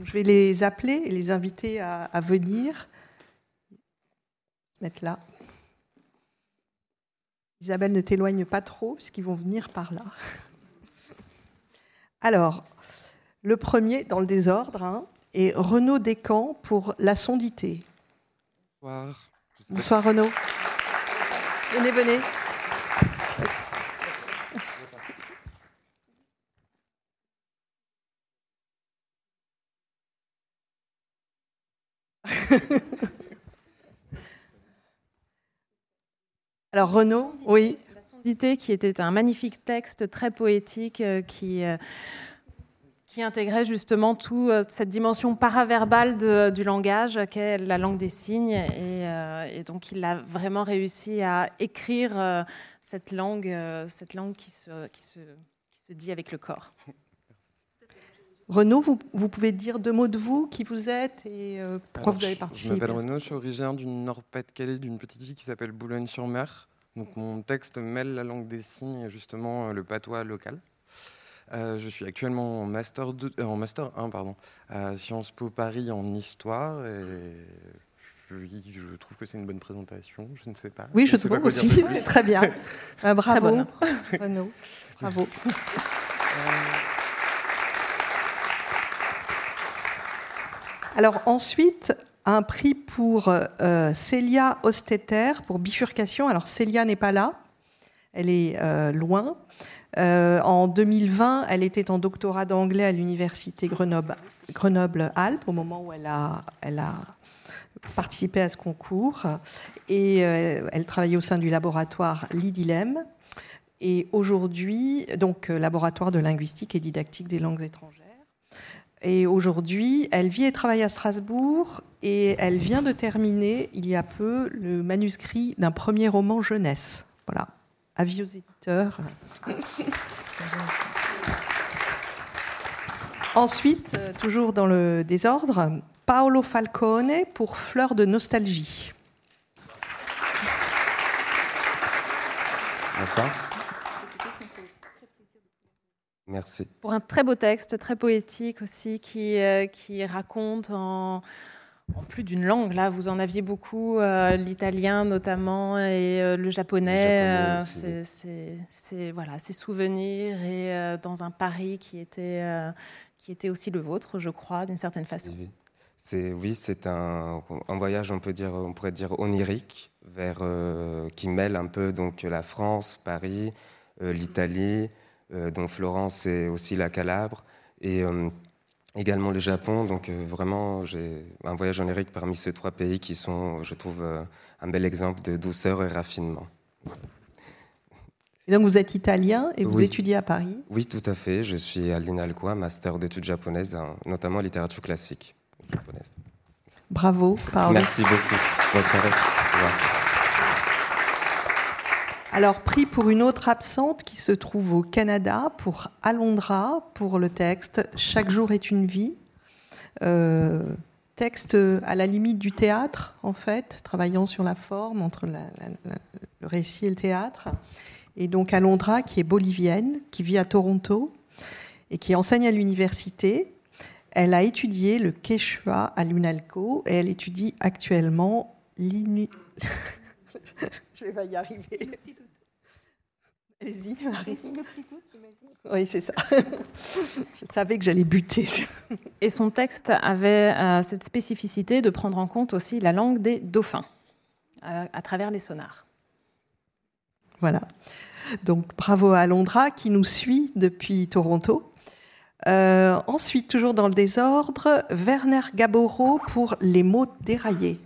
je vais les appeler et les inviter à, venir. Se mettre là. Isabelle, ne t'éloigne pas trop, puisqu'ils vont venir par là. Alors, le premier, dans le désordre, hein, est Renaud Descamps pour la sondité. Bonsoir. Bonsoir Renaud. Venez, venez. Alors Renaud, oui. Qui était un magnifique texte très poétique euh, qui euh, qui intégrait justement toute euh, cette dimension paraverbale du langage qu'est la langue des signes. Et, donc, il a vraiment réussi à écrire cette langue, cette langue qui se, qui, se, qui se dit avec le corps. Renaud, vous, vous, pouvez dire deux mots de vous, qui vous êtes et pourquoi vous avez participé Je m'appelle Renaud, je suis originaire du Nord-Pas-de-Calais, d'une petite ville qui s'appelle Boulogne-sur-Mer. Donc mon texte mêle la langue des signes et justement le patois local. Euh, je suis actuellement en master, euh, en master 1 pardon, à Sciences Po Paris en histoire et je trouve que c'est une bonne présentation. Je ne sais pas. Oui, je, trouve aussi. C'est très bien. Euh, bravo, Renaud. Bravo. Alors ensuite, un prix pour euh, Célia Osteter pour bifurcation. Alors Célia n'est pas là, elle est euh, loin. Euh, en 2020, elle était en doctorat d'anglais à l'université Grenoble-Alpes au moment où elle a, elle a participé à ce concours. Et elle travaillait au sein du laboratoire Lidilem. Et aujourd'hui, donc laboratoire de linguistique et didactique des langues étrangères. Et aujourd'hui, elle vit et travaille à Strasbourg et elle vient de terminer, il y a peu, le manuscrit d'un premier roman jeunesse. Voilà. Avis aux éditeurs. Ensuite, euh, toujours dans le désordre, Paolo Falcone pour Fleur de nostalgie. Bonsoir. Merci. Pour un très beau texte, très poétique aussi, qui, euh, qui raconte en, plus d'une langue. Là, vous en aviez beaucoup, euh, l'italien notamment et euh, le japonais. c'est voilà, ces souvenirs et dans un Paris qui était, qui était aussi le vôtre, je crois, d'une certaine façon. C'est oui, c'est un, un, voyage, on peut dire, on pourrait dire onirique, vers qui mêle un peu donc la France, Paris, l'Italie. Euh, dont Florence et aussi la Calabre, et euh, également le Japon. Donc euh, vraiment, j'ai un voyage onirique parmi ces trois pays qui sont, je trouve, un bel exemple de douceur et raffinement. Et donc vous êtes italien et vous étudiez à Paris Oui, tout à fait. Je suis à l'INALCOA, master d'études japonaises, notamment littérature classique japonaise. Bravo, Paolo. Merci beaucoup. Bonne soirée. Alors, prix pour une autre absente qui se trouve au Canada, pour Alondra, pour le texte Chaque jour est une vie. Euh, texte à la limite du théâtre, en fait, travaillant sur la forme entre le récit et le théâtre. Et donc Alondra, qui est bolivienne, qui vit à Toronto et qui enseigne à l'université. Elle a étudié le quechua à l'UNALCO et elle étudie actuellement l'inu... Je vais y arriver. Allez-y, Marie. Oui, c'est ça. Je savais que j'allais buter. Et son texte avait euh, cette spécificité de prendre en compte aussi la langue des dauphins euh, à travers les sonars. Voilà. Donc bravo à Alondra qui nous suit depuis Toronto. ensuite, toujours dans le désordre, Werner Gaboro pour les mots déraillés.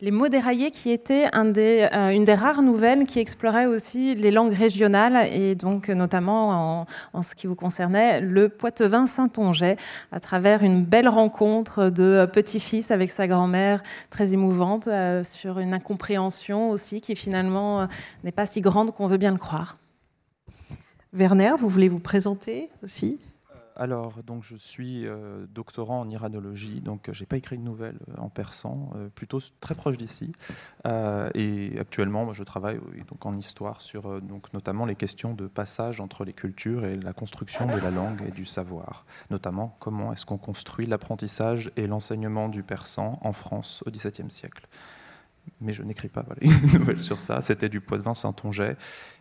Les mots déraillés qui étaient euh, une des rares nouvelles qui explorait aussi les langues régionales et donc notamment en, ce qui vous concernait le poitevin saintongeais à travers une belle rencontre de petit-fils avec sa grand-mère très émouvante euh, sur une incompréhension aussi qui finalement euh, n'est pas si grande qu'on veut bien le croire. Werner, vous voulez vous présenter aussi? Alors, donc, je suis euh, doctorant en iranologie, donc j'ai pas écrit de nouvelle euh, en persan, euh, plutôt très proche d'ici. et actuellement, je travaille donc en histoire sur donc notamment les questions de passage entre les cultures et la construction de la langue et du savoir. Notamment, comment est-ce qu'on construit l'apprentissage et l'enseignement du persan en France au XVIIe siècle mais je n'écris pas une nouvelle sur ça. C'était du Poitvin Saintongeais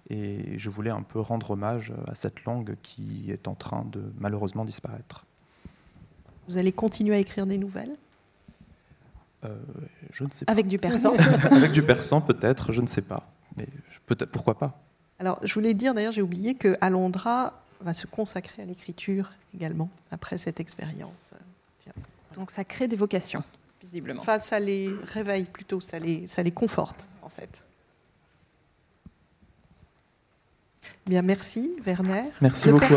et je voulais un peu rendre hommage à cette langue qui est en train de malheureusement disparaître. Vous allez continuer à écrire des nouvelles? Euh, Je ne sais pas. Avec du persan Avec du persan peut-être, je ne sais pas. Mais peut-être, pourquoi pas? Alors je voulais dire d'ailleurs, j'ai oublié que Alondra va se consacrer à l'écriture également après cette expérience. Donc ça crée des vocations visiblement. Enfin, ça les réveille plutôt, ça les, ça les conforte, en fait. Bien, merci, Werner. Merci beaucoup.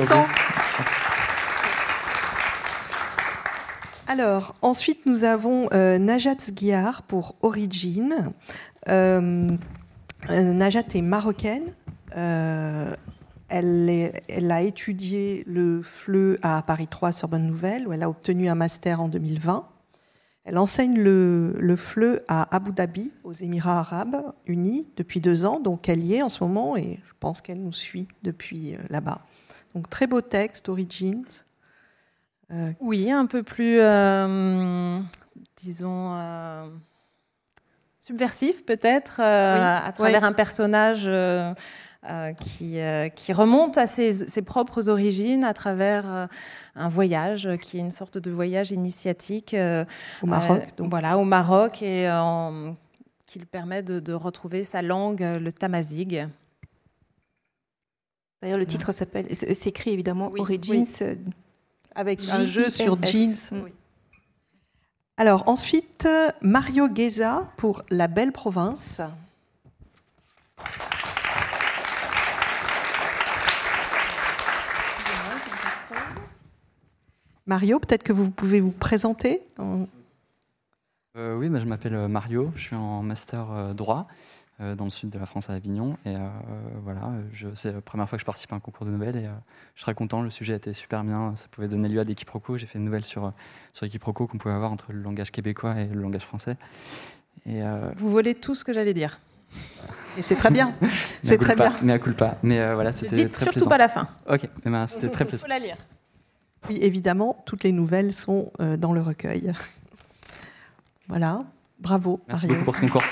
Alors, ensuite, nous avons euh, Najat Sguiar pour Origin. Euh, euh, Najat est marocaine. elle, elle, a étudié le FLE à Paris 3 Sorbonne Nouvelle, où elle a obtenu un master en 2020. Elle enseigne le, le FLE à Abu Dhabi, aux Émirats arabes unis, depuis deux ans. Donc elle y est en ce moment et je pense qu'elle nous suit depuis euh, là-bas. Donc très beau texte, Origins. Euh, oui, un peu plus, euh, disons, subversif peut-être, à travers un personnage qui, euh, qui, remonte à ses, propres origines à travers euh, un voyage qui est une sorte de voyage initiatique au Maroc. Donc. Voilà, au Maroc et qui lui permet de, retrouver sa langue, le tamazigh. D'ailleurs, le titre s'appelle, s'écrit évidemment Origins. Avec un jeu sur jeans. Alors ensuite, Mario Geza pour La Belle Province. Mario, peut-être que vous pouvez vous présenter euh, Oui, bah, je m'appelle euh, Mario, je suis en master euh, droit dans le sud de la France à Avignon. Et voilà, c'est la première fois que je participe à un concours de nouvelles et je suis très content. Le sujet était super bien. Ça pouvait donner lieu à des quiproquos. J'ai fait une nouvelle sur, sur les quiproquos qu'on pouvait avoir entre le langage québécois et le langage français. Et, Vous volez tout ce que j'allais dire. Et c'est très bien. c'est très bien. Mais à culpa. Mais voilà, c'était très surtout pas la fin. Ok, ben, c'était très plaisant. Il faut la lire. Oui, évidemment, toutes les nouvelles sont euh, dans le recueil. Voilà, bravo. Merci beaucoup pour ce concours.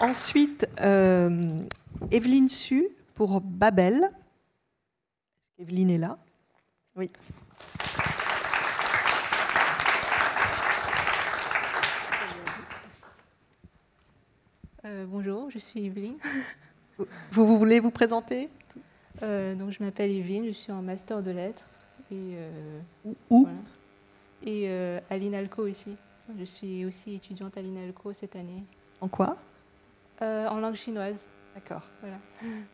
Ensuite, euh, Evelyne Su pour Babel. Evelyne est là? Oui. Euh, bonjour, je suis Evelyne. Vous, vous voulez vous présenter? Euh, donc, je m'appelle Evelyne, je suis en master de lettres. Et, euh, Où Et euh, à l'INALCO aussi. Je suis aussi étudiante à l'INALCO cette année. En quoi? En langue chinoise. D'accord. Voilà.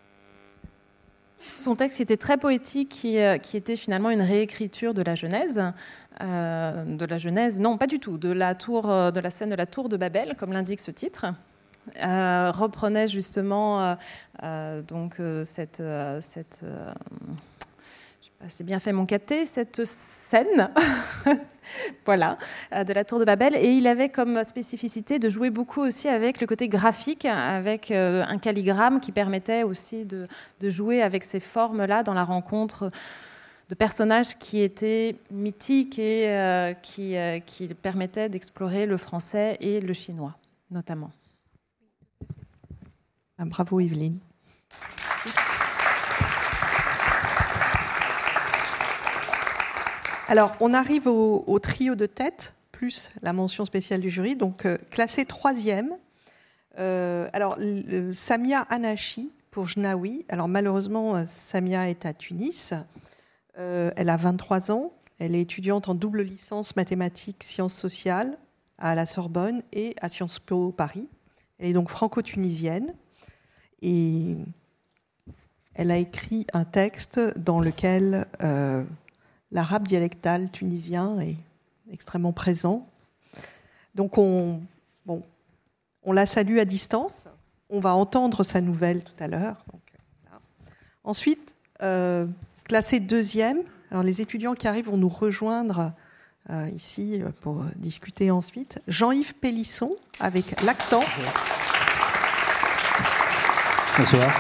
Son texte était très poétique, qui, qui, était finalement une réécriture de la Genèse. de la Genèse, non, pas du tout, de la, tour, de la scène de la tour de Babel, comme l'indique ce titre. Euh, reprenait justement euh, euh, donc cette, bien fait mon caté, cette scène, voilà, de la tour de Babel. Et il avait comme spécificité de jouer beaucoup aussi avec le côté graphique, avec un calligramme qui permettait aussi de, jouer avec ces formes-là dans la rencontre de personnages qui étaient mythiques et qui permettaient d'explorer le français et le chinois, notamment. Ah, bravo Evelyne. Alors, on arrive au, trio de tête, plus la mention spéciale du jury. Donc, classé troisième. alors, Samia Anachi pour Jnawi. Alors, malheureusement, Samia est à Tunis. elle a 23 ans. Elle est étudiante en double licence mathématiques, sciences sociales à la Sorbonne et à Sciences Po Paris. Elle est donc franco-tunisienne et elle a écrit un texte dans lequel euh, l'arabe dialectal tunisien est extrêmement présent. Donc on, bon, on la salue à distance. On va entendre sa nouvelle tout à l'heure. Ensuite, euh, classée deuxième, alors les étudiants qui arrivent vont nous rejoindre euh, ici pour discuter ensuite. Jean-Yves Pélisson avec l'accent. Bonsoir.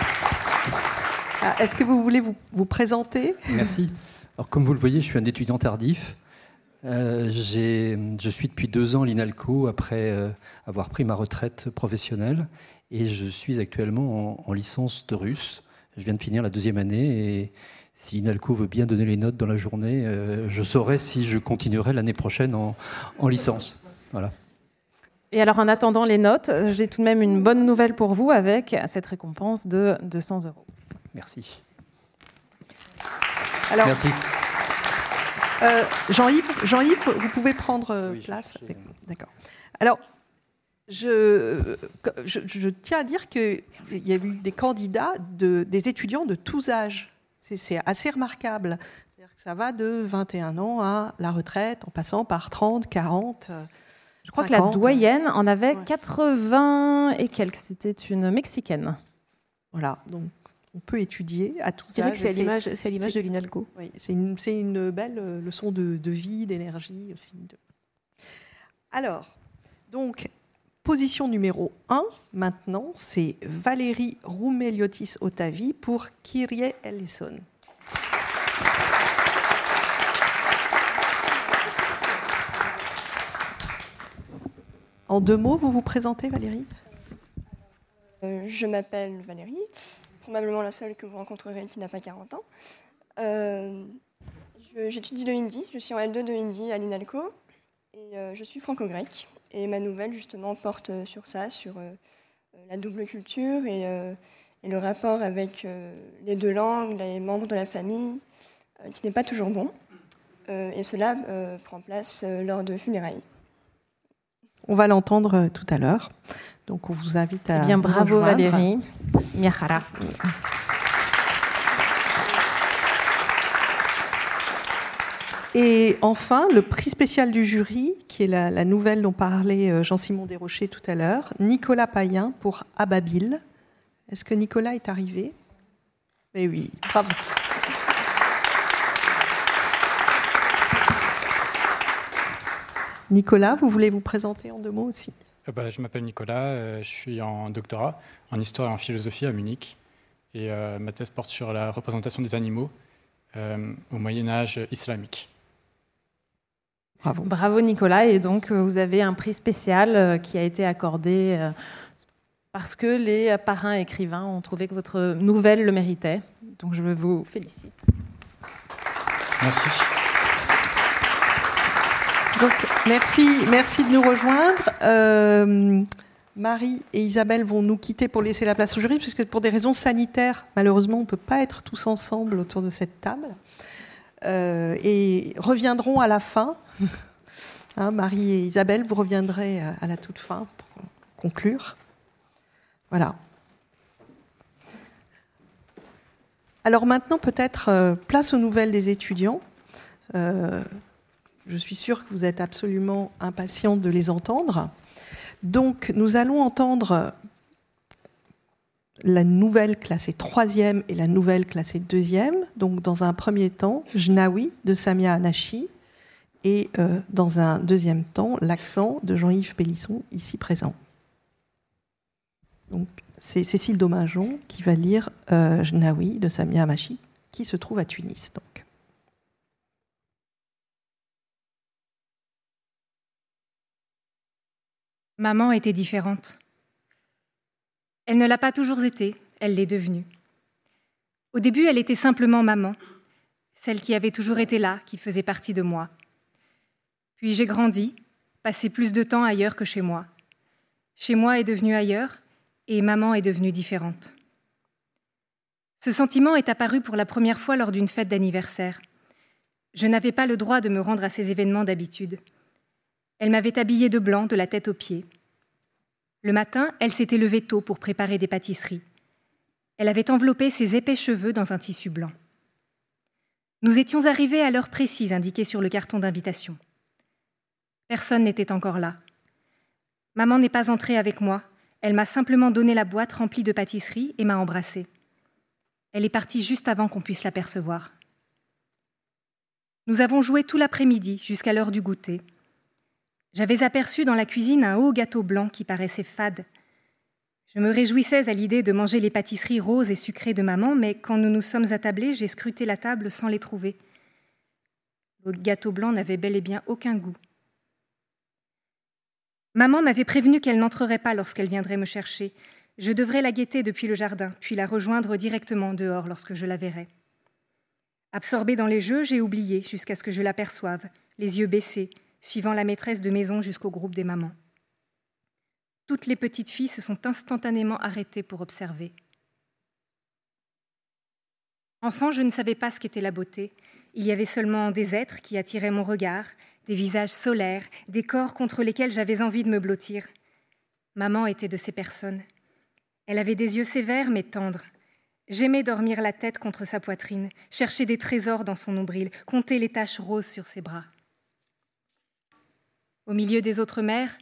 Ah, est-ce que vous voulez vous, présenter? Merci. Alors, comme vous le voyez, je suis un étudiant tardif. Euh, je suis depuis deux ans à l'INALCO après euh, avoir pris ma retraite professionnelle et je suis actuellement en, licence de russe. Je viens de finir la deuxième année et si l'INALCO veut bien donner les notes dans la journée, euh, je saurai si je continuerai l'année prochaine en, en licence. Voilà. Et alors, en attendant les notes, j'ai tout de même une bonne nouvelle pour vous avec cette récompense de 200 euros. Merci. Alors, Merci. Euh, Jean-Yves, Jean vous pouvez prendre euh, place. D'accord. Alors, je, je, tiens à dire qu'il y a eu des candidats, de, des étudiants de tous âges. C'est assez remarquable. Que ça va de 21 ans à la retraite, en passant par 30, 40. Je crois que la doyenne en avait 80 et quelques. C'était une Mexicaine. Voilà, donc on peut étudier à tout ça. C'est c'est l'image de l'INALCO. Oui, c'est une, une, belle euh, leçon de, de vie, d'énergie aussi. Alors, donc, position numéro 1, maintenant, c'est Valérie Roumeliotis-Otavi pour Kyrie Ellison. En deux mots, vous vous présentez, Valérie? Euh, Je m'appelle Valérie, probablement la seule que vous rencontrerez qui n'a pas 40 ans. Euh, j'étudie le hindi, je suis en L2 de hindi à l'INALCO et euh, je suis franco-grec. Et ma nouvelle, justement, porte sur ça, sur la double culture et, le rapport avec les deux langues, les membres de la famille, qui n'est pas toujours bon. et cela prend place lors de funérailles. On va l'entendre euh, tout à l'heure. Donc on vous invite à. Eh bien, bravo Valérie. Et enfin, le prix spécial du jury, qui est la, nouvelle dont parlait euh, Jean-Simon Desrochers tout à l'heure, Nicolas Payen pour Ababil. Est-ce que Nicolas est arrivé? Eh oui, bravo. Nicolas, vous voulez vous présenter en deux mots aussi? Euh, bah, Je m'appelle Nicolas, euh, je suis en doctorat en histoire et en philosophie à Munich. Et euh, ma thèse porte sur la représentation des animaux au Moyen Âge islamique. Bravo. Bravo Nicolas. Et donc vous avez un prix spécial qui a été accordé parce que les parrains écrivains ont trouvé que votre nouvelle le méritait. Donc je vous félicite. Merci. Merci, merci de nous rejoindre. Euh, Marie et Isabelle vont nous quitter pour laisser la place au jury, puisque pour des raisons sanitaires, malheureusement, on ne peut pas être tous ensemble autour de cette table. Euh, et reviendront à la fin. Hein, Marie et Isabelle, vous reviendrez à la toute fin pour conclure. Voilà. Alors maintenant, peut-être euh, place aux nouvelles des étudiants. Je suis sûre que vous êtes absolument impatient de les entendre. Donc, nous allons entendre la nouvelle classée troisième et la nouvelle classée deuxième. Donc, dans un premier temps, Jnawi de Samia Anachi et euh, dans un deuxième temps, l'accent de Jean-Yves Pélisson, ici présent. Donc, c'est Cécile Dominjon qui va lire euh, Jnawi de Samia Anachi, qui se trouve à Tunis. Maman était différente. Elle ne l'a pas toujours été, elle l'est devenue. Au début, elle était simplement maman, celle qui avait toujours été là, qui faisait partie de moi. Puis j'ai grandi, passer plus de temps ailleurs que chez moi. Chez moi est devenu ailleurs et maman est devenue différente. Ce sentiment est apparu pour la première fois lors d'une fête d'anniversaire. Je n'avais pas le droit de me rendre à ces événements d'habitude. Elle m'avait habillée de blanc de la tête aux pieds. Le matin, elle s'était levée tôt pour préparer des pâtisseries. Elle avait enveloppé ses épais cheveux dans un tissu blanc. Nous étions arrivés à l'heure précise indiquée sur le carton d'invitation. Personne n'était encore là. Maman n'est pas entrée avec moi, elle m'a simplement donné la boîte remplie de pâtisseries et m'a embrassée. Elle est partie juste avant qu'on puisse l'apercevoir. Nous avons joué tout l'après-midi jusqu'à l'heure du goûter. J'avais aperçu dans la cuisine un haut gâteau blanc qui paraissait fade. Je me réjouissais à l'idée de manger les pâtisseries roses et sucrées de maman, mais quand nous nous sommes attablés, j'ai scruté la table sans les trouver. Le gâteau blanc n'avait bel et bien aucun goût. Maman m'avait prévenu qu'elle n'entrerait pas lorsqu'elle viendrait me chercher. Je devrais la guetter depuis le jardin, puis la rejoindre directement dehors lorsque je la verrai. Absorbée dans les jeux, j'ai oublié jusqu'à ce que je l'aperçoive, les yeux baissés, suivant la maîtresse de maison jusqu'au groupe des mamans. Toutes les petites filles se sont instantanément arrêtées pour observer. Enfant, je ne savais pas ce qu'était la beauté. Il y avait seulement des êtres qui attiraient mon regard, des visages solaires, des corps contre lesquels j'avais envie de me blottir. Maman était de ces personnes. Elle avait des yeux sévères mais tendres. J'aimais dormir la tête contre sa poitrine, chercher des trésors dans son nombril, compter les taches roses sur ses bras. Au milieu des autres mères,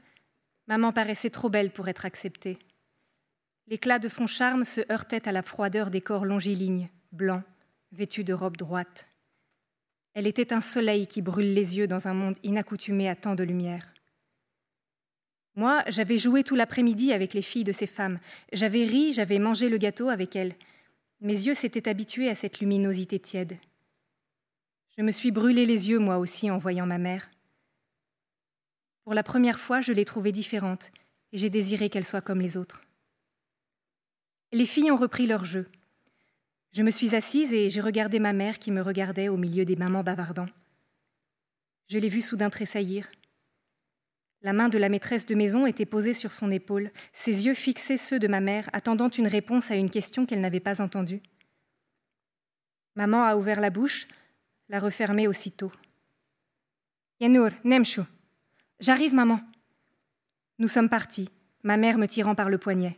maman paraissait trop belle pour être acceptée. L'éclat de son charme se heurtait à la froideur des corps longilignes, blancs, vêtus de robes droites. Elle était un soleil qui brûle les yeux dans un monde inaccoutumé à tant de lumière. Moi, j'avais joué tout l'après-midi avec les filles de ces femmes. J'avais ri, j'avais mangé le gâteau avec elles. Mes yeux s'étaient habitués à cette luminosité tiède. Je me suis brûlé les yeux moi aussi en voyant ma mère. Pour la première fois, je l'ai trouvée différente et j'ai désiré qu'elle soit comme les autres. Les filles ont repris leur jeu. Je me suis assise et j'ai regardé ma mère qui me regardait au milieu des mamans bavardant. Je l'ai vue soudain tressaillir. La main de la maîtresse de maison était posée sur son épaule, ses yeux fixaient ceux de ma mère, attendant une réponse à une question qu'elle n'avait pas entendue. Maman a ouvert la bouche, l'a refermée aussitôt. Yannour, Nemchou. J'arrive, maman. Nous sommes partis, ma mère me tirant par le poignet.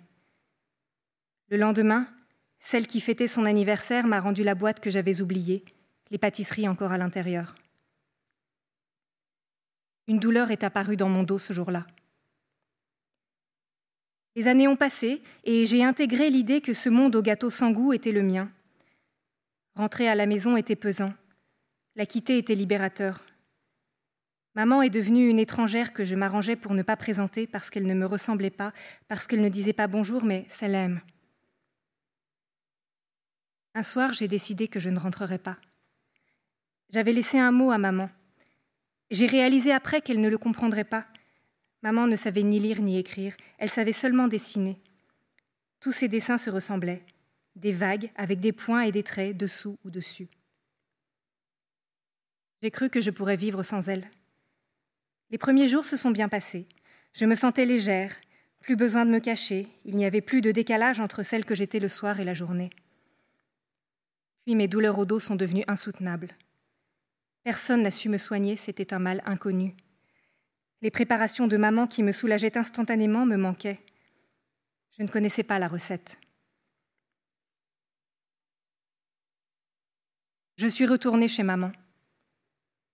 Le lendemain, celle qui fêtait son anniversaire m'a rendu la boîte que j'avais oubliée, les pâtisseries encore à l'intérieur. Une douleur est apparue dans mon dos ce jour-là. Les années ont passé et j'ai intégré l'idée que ce monde au gâteau sans goût était le mien. Rentrer à la maison était pesant. La quitter était libérateur. Maman est devenue une étrangère que je m'arrangeais pour ne pas présenter parce qu'elle ne me ressemblait pas, parce qu'elle ne disait pas bonjour, mais salam. Un soir, j'ai décidé que je ne rentrerais pas. J'avais laissé un mot à maman. J'ai réalisé après qu'elle ne le comprendrait pas. Maman ne savait ni lire ni écrire, elle savait seulement dessiner. Tous ses dessins se ressemblaient, des vagues avec des points et des traits dessous ou dessus. J'ai cru que je pourrais vivre sans elle. Les premiers jours se sont bien passés. Je me sentais légère, plus besoin de me cacher, il n'y avait plus de décalage entre celle que j'étais le soir et la journée. Puis mes douleurs au dos sont devenues insoutenables. Personne n'a su me soigner, c'était un mal inconnu. Les préparations de maman qui me soulageaient instantanément me manquaient. Je ne connaissais pas la recette. Je suis retournée chez maman.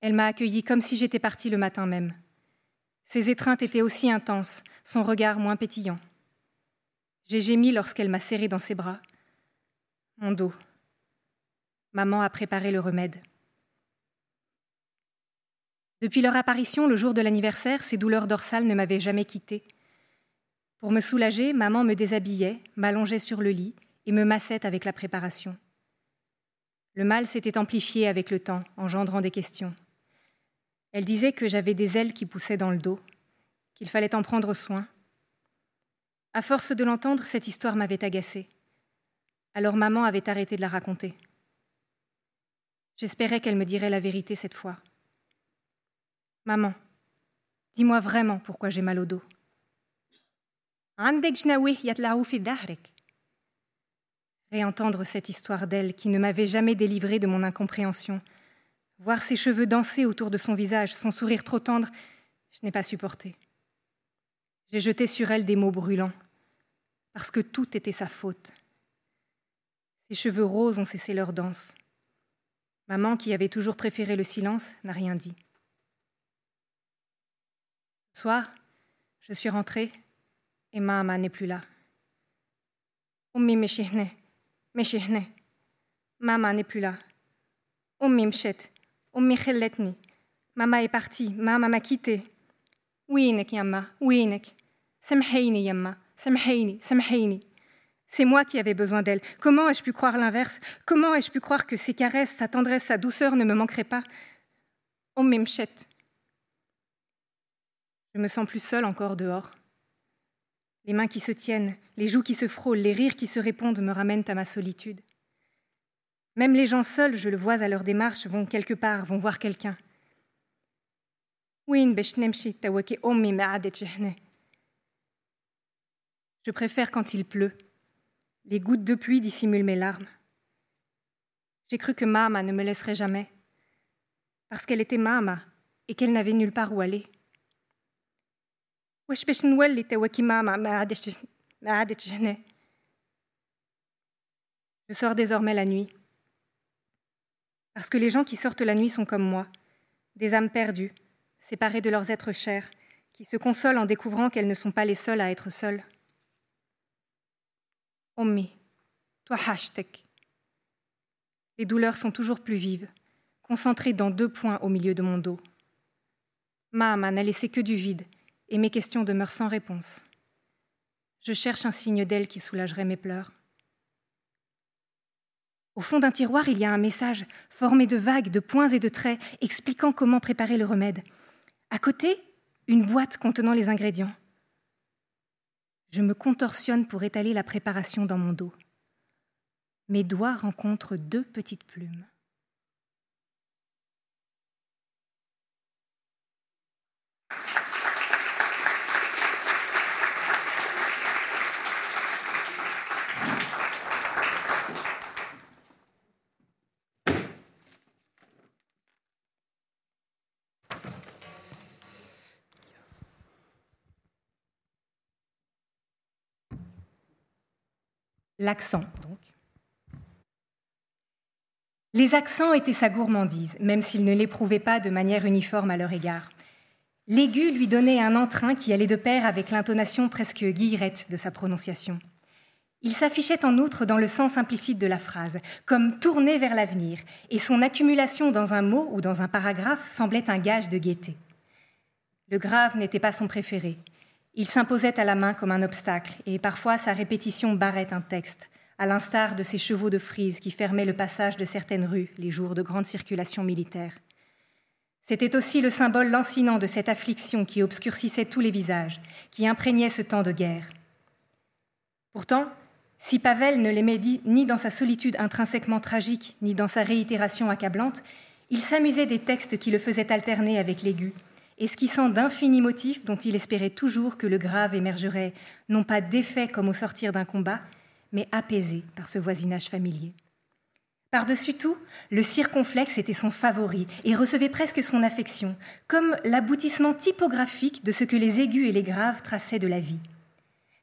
Elle m'a accueillie comme si j'étais partie le matin même. Ses étreintes étaient aussi intenses, son regard moins pétillant. J'ai gémi lorsqu'elle m'a serré dans ses bras. Mon dos. Maman a préparé le remède. Depuis leur apparition le jour de l'anniversaire, ces douleurs dorsales ne m'avaient jamais quittée. Pour me soulager, maman me déshabillait, m'allongeait sur le lit et me massait avec la préparation. Le mal s'était amplifié avec le temps, engendrant des questions. Elle disait que j'avais des ailes qui poussaient dans le dos, qu'il fallait en prendre soin. À force de l'entendre, cette histoire m'avait agacée. Alors maman avait arrêté de la raconter. J'espérais qu'elle me dirait la vérité cette fois. Maman, Dis-moi vraiment pourquoi j'ai mal au dos. Réentendre cette histoire d'elle qui ne m'avait jamais délivré de mon incompréhension, voir ses cheveux danser autour de son visage, son sourire trop tendre, je n'ai pas supporté. J'ai jeté sur elle des mots brûlants, parce que tout était sa faute. Ses cheveux roses ont cessé leur danse. Maman, qui avait toujours préféré le silence, n'a rien dit. Soir, je suis rentrée et maman n'est plus là. Ummi meshihne, meshihne. Maman n'est plus là. Mshet, ummi khelletni. Maman est partie, maman m'a quitté. Yamma, samhaini, samhaini. C'est moi qui avais besoin d'elle. Comment ai-je pu croire l'inverse? Comment ai-je pu croire que ses caresses, sa tendresse, sa douceur ne me manqueraient pas? Ummi mshet. Je me sens plus seule encore dehors. Les mains qui se tiennent, les joues qui se frôlent, les rires qui se répondent me ramènent à ma solitude. Même les gens seuls, je le vois à leur démarche, vont quelque part, vont voir quelqu'un. Je préfère quand il pleut. Les gouttes de pluie dissimulent mes larmes. J'ai cru que Mama ne me laisserait jamais, parce qu'elle était Mama et qu'elle n'avait nulle part où aller. Je sors désormais la nuit. Parce que les gens qui sortent la nuit sont comme moi, des âmes perdues, séparées de leurs êtres chers, qui se consolent en découvrant qu'elles ne sont pas les seules à être seules. Ommi, toi hashtag. Les douleurs sont toujours plus vives, concentrées dans deux points au milieu de mon dos. Mama n'a laissé que du vide, et mes questions demeurent sans réponse. Je cherche un signe d'elle qui soulagerait mes pleurs. Au fond d'un tiroir, il y a un message formé de vagues, de points et de traits, expliquant comment préparer le remède. À côté, une boîte contenant les ingrédients. Je me contorsionne pour étaler la préparation dans mon dos. Mes doigts rencontrent deux petites plumes. L'accent, donc. Les accents étaient sa gourmandise, même s'il ne l'éprouvait pas de manière uniforme à leur égard. L'aigu lui donnait un entrain qui allait de pair avec l'intonation presque guillerette de sa prononciation. Il s'affichait en outre dans le sens implicite de la phrase, comme tourné vers l'avenir, et son accumulation dans un mot ou dans un paragraphe semblait un gage de gaieté. Le grave n'était pas son préféré, il s'imposait à la main comme un obstacle, et parfois sa répétition barrait un texte, à l'instar de ces chevaux de frise qui fermaient le passage de certaines rues les jours de grande circulation militaire. C'était aussi le symbole lancinant de cette affliction qui obscurcissait tous les visages, qui imprégnait ce temps de guerre. Pourtant, si Pavel ne l'aimait ni dans sa solitude intrinsèquement tragique, ni dans sa réitération accablante, il s'amusait des textes qui le faisaient alterner avec l'aigu, esquissant d'infinis motifs dont il espérait toujours que le grave émergerait, non pas défait comme au sortir d'un combat, mais apaisé par ce voisinage familier. Par-dessus tout, le circonflexe était son favori et recevait presque son affection, comme l'aboutissement typographique de ce que les aigus et les graves traçaient de la vie.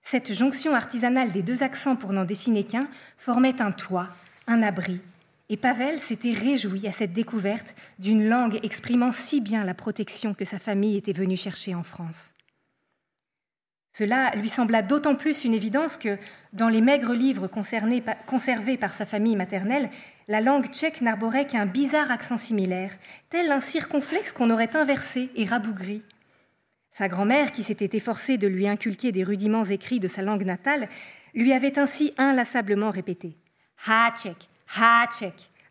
Cette jonction artisanale des deux accents pour n'en dessiner qu'un formait un toit, un abri, et Pavel s'était réjoui à cette découverte d'une langue exprimant si bien la protection que sa famille était venue chercher en France. Cela lui sembla d'autant plus une évidence que, dans les maigres livres conservés par sa famille maternelle, la langue tchèque n'arborait qu'un bizarre accent similaire, tel un circonflexe qu'on aurait inversé et rabougri. Sa grand-mère, qui s'était efforcée de lui inculquer des rudiments écrits de sa langue natale, lui avait ainsi inlassablement répété Ha tchèque,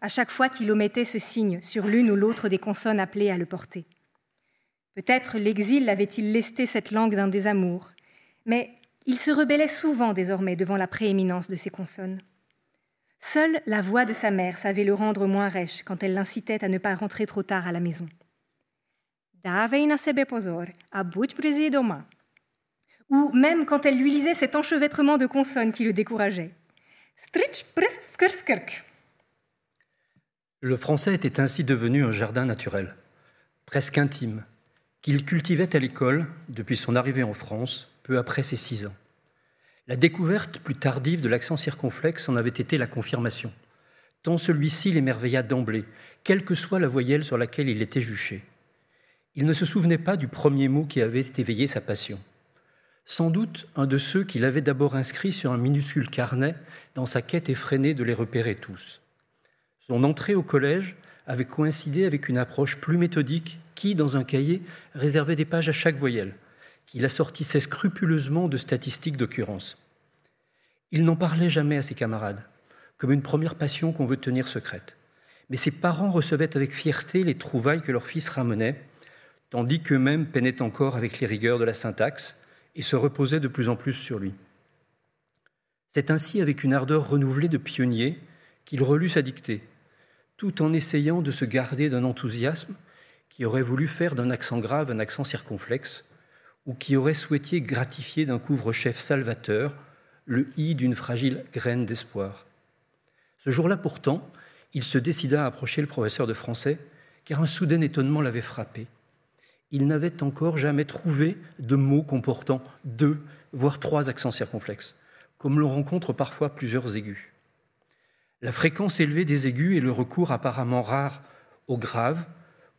À chaque fois qu'il omettait ce signe sur l'une ou l'autre des consonnes appelées à le porter. Peut-être l'exil avait-il lesté cette langue d'un désamour, mais il se rebellait souvent désormais devant la prééminence de ces consonnes. Seule la voix de sa mère savait le rendre moins rêche quand elle l'incitait à ne pas rentrer trop tard à la maison. Ou même quand elle lui lisait cet enchevêtrement de consonnes qui le décourageait. Le français était ainsi devenu un jardin naturel, presque intime, qu'il cultivait à l'école depuis son arrivée en France, peu après ses six ans. La découverte plus tardive de l'accent circonflexe en avait été la confirmation, tant celui-ci l'émerveilla d'emblée, quelle que soit la voyelle sur laquelle il était juché. Il ne se souvenait pas du premier mot qui avait éveillé sa passion. Sans doute un de ceux qu'il avait d'abord inscrits sur un minuscule carnet dans sa quête effrénée de les repérer tous. Son entrée au collège avait coïncidé avec une approche plus méthodique qui, dans un cahier, réservait des pages à chaque voyelle, qu'il assortissait scrupuleusement de statistiques d'occurrence. Il n'en parlait jamais à ses camarades, comme une première passion qu'on veut tenir secrète. Mais ses parents recevaient avec fierté les trouvailles que leur fils ramenait, tandis qu'eux-mêmes peinaient encore avec les rigueurs de la syntaxe et se reposaient de plus en plus sur lui. C'est ainsi avec une ardeur renouvelée de pionnier qu'il relut sa dictée, tout en essayant de se garder d'un enthousiasme qui aurait voulu faire d'un accent grave un accent circonflexe, ou qui aurait souhaité gratifier d'un couvre-chef salvateur le i d'une fragile graine d'espoir. Ce jour-là pourtant, il se décida à approcher le professeur de français, car un soudain étonnement l'avait frappé. Il n'avait encore jamais trouvé de mots comportant deux, voire trois accents circonflexes, comme l'on rencontre parfois plusieurs aigus. La fréquence élevée des aigus et le recours apparemment rare aux graves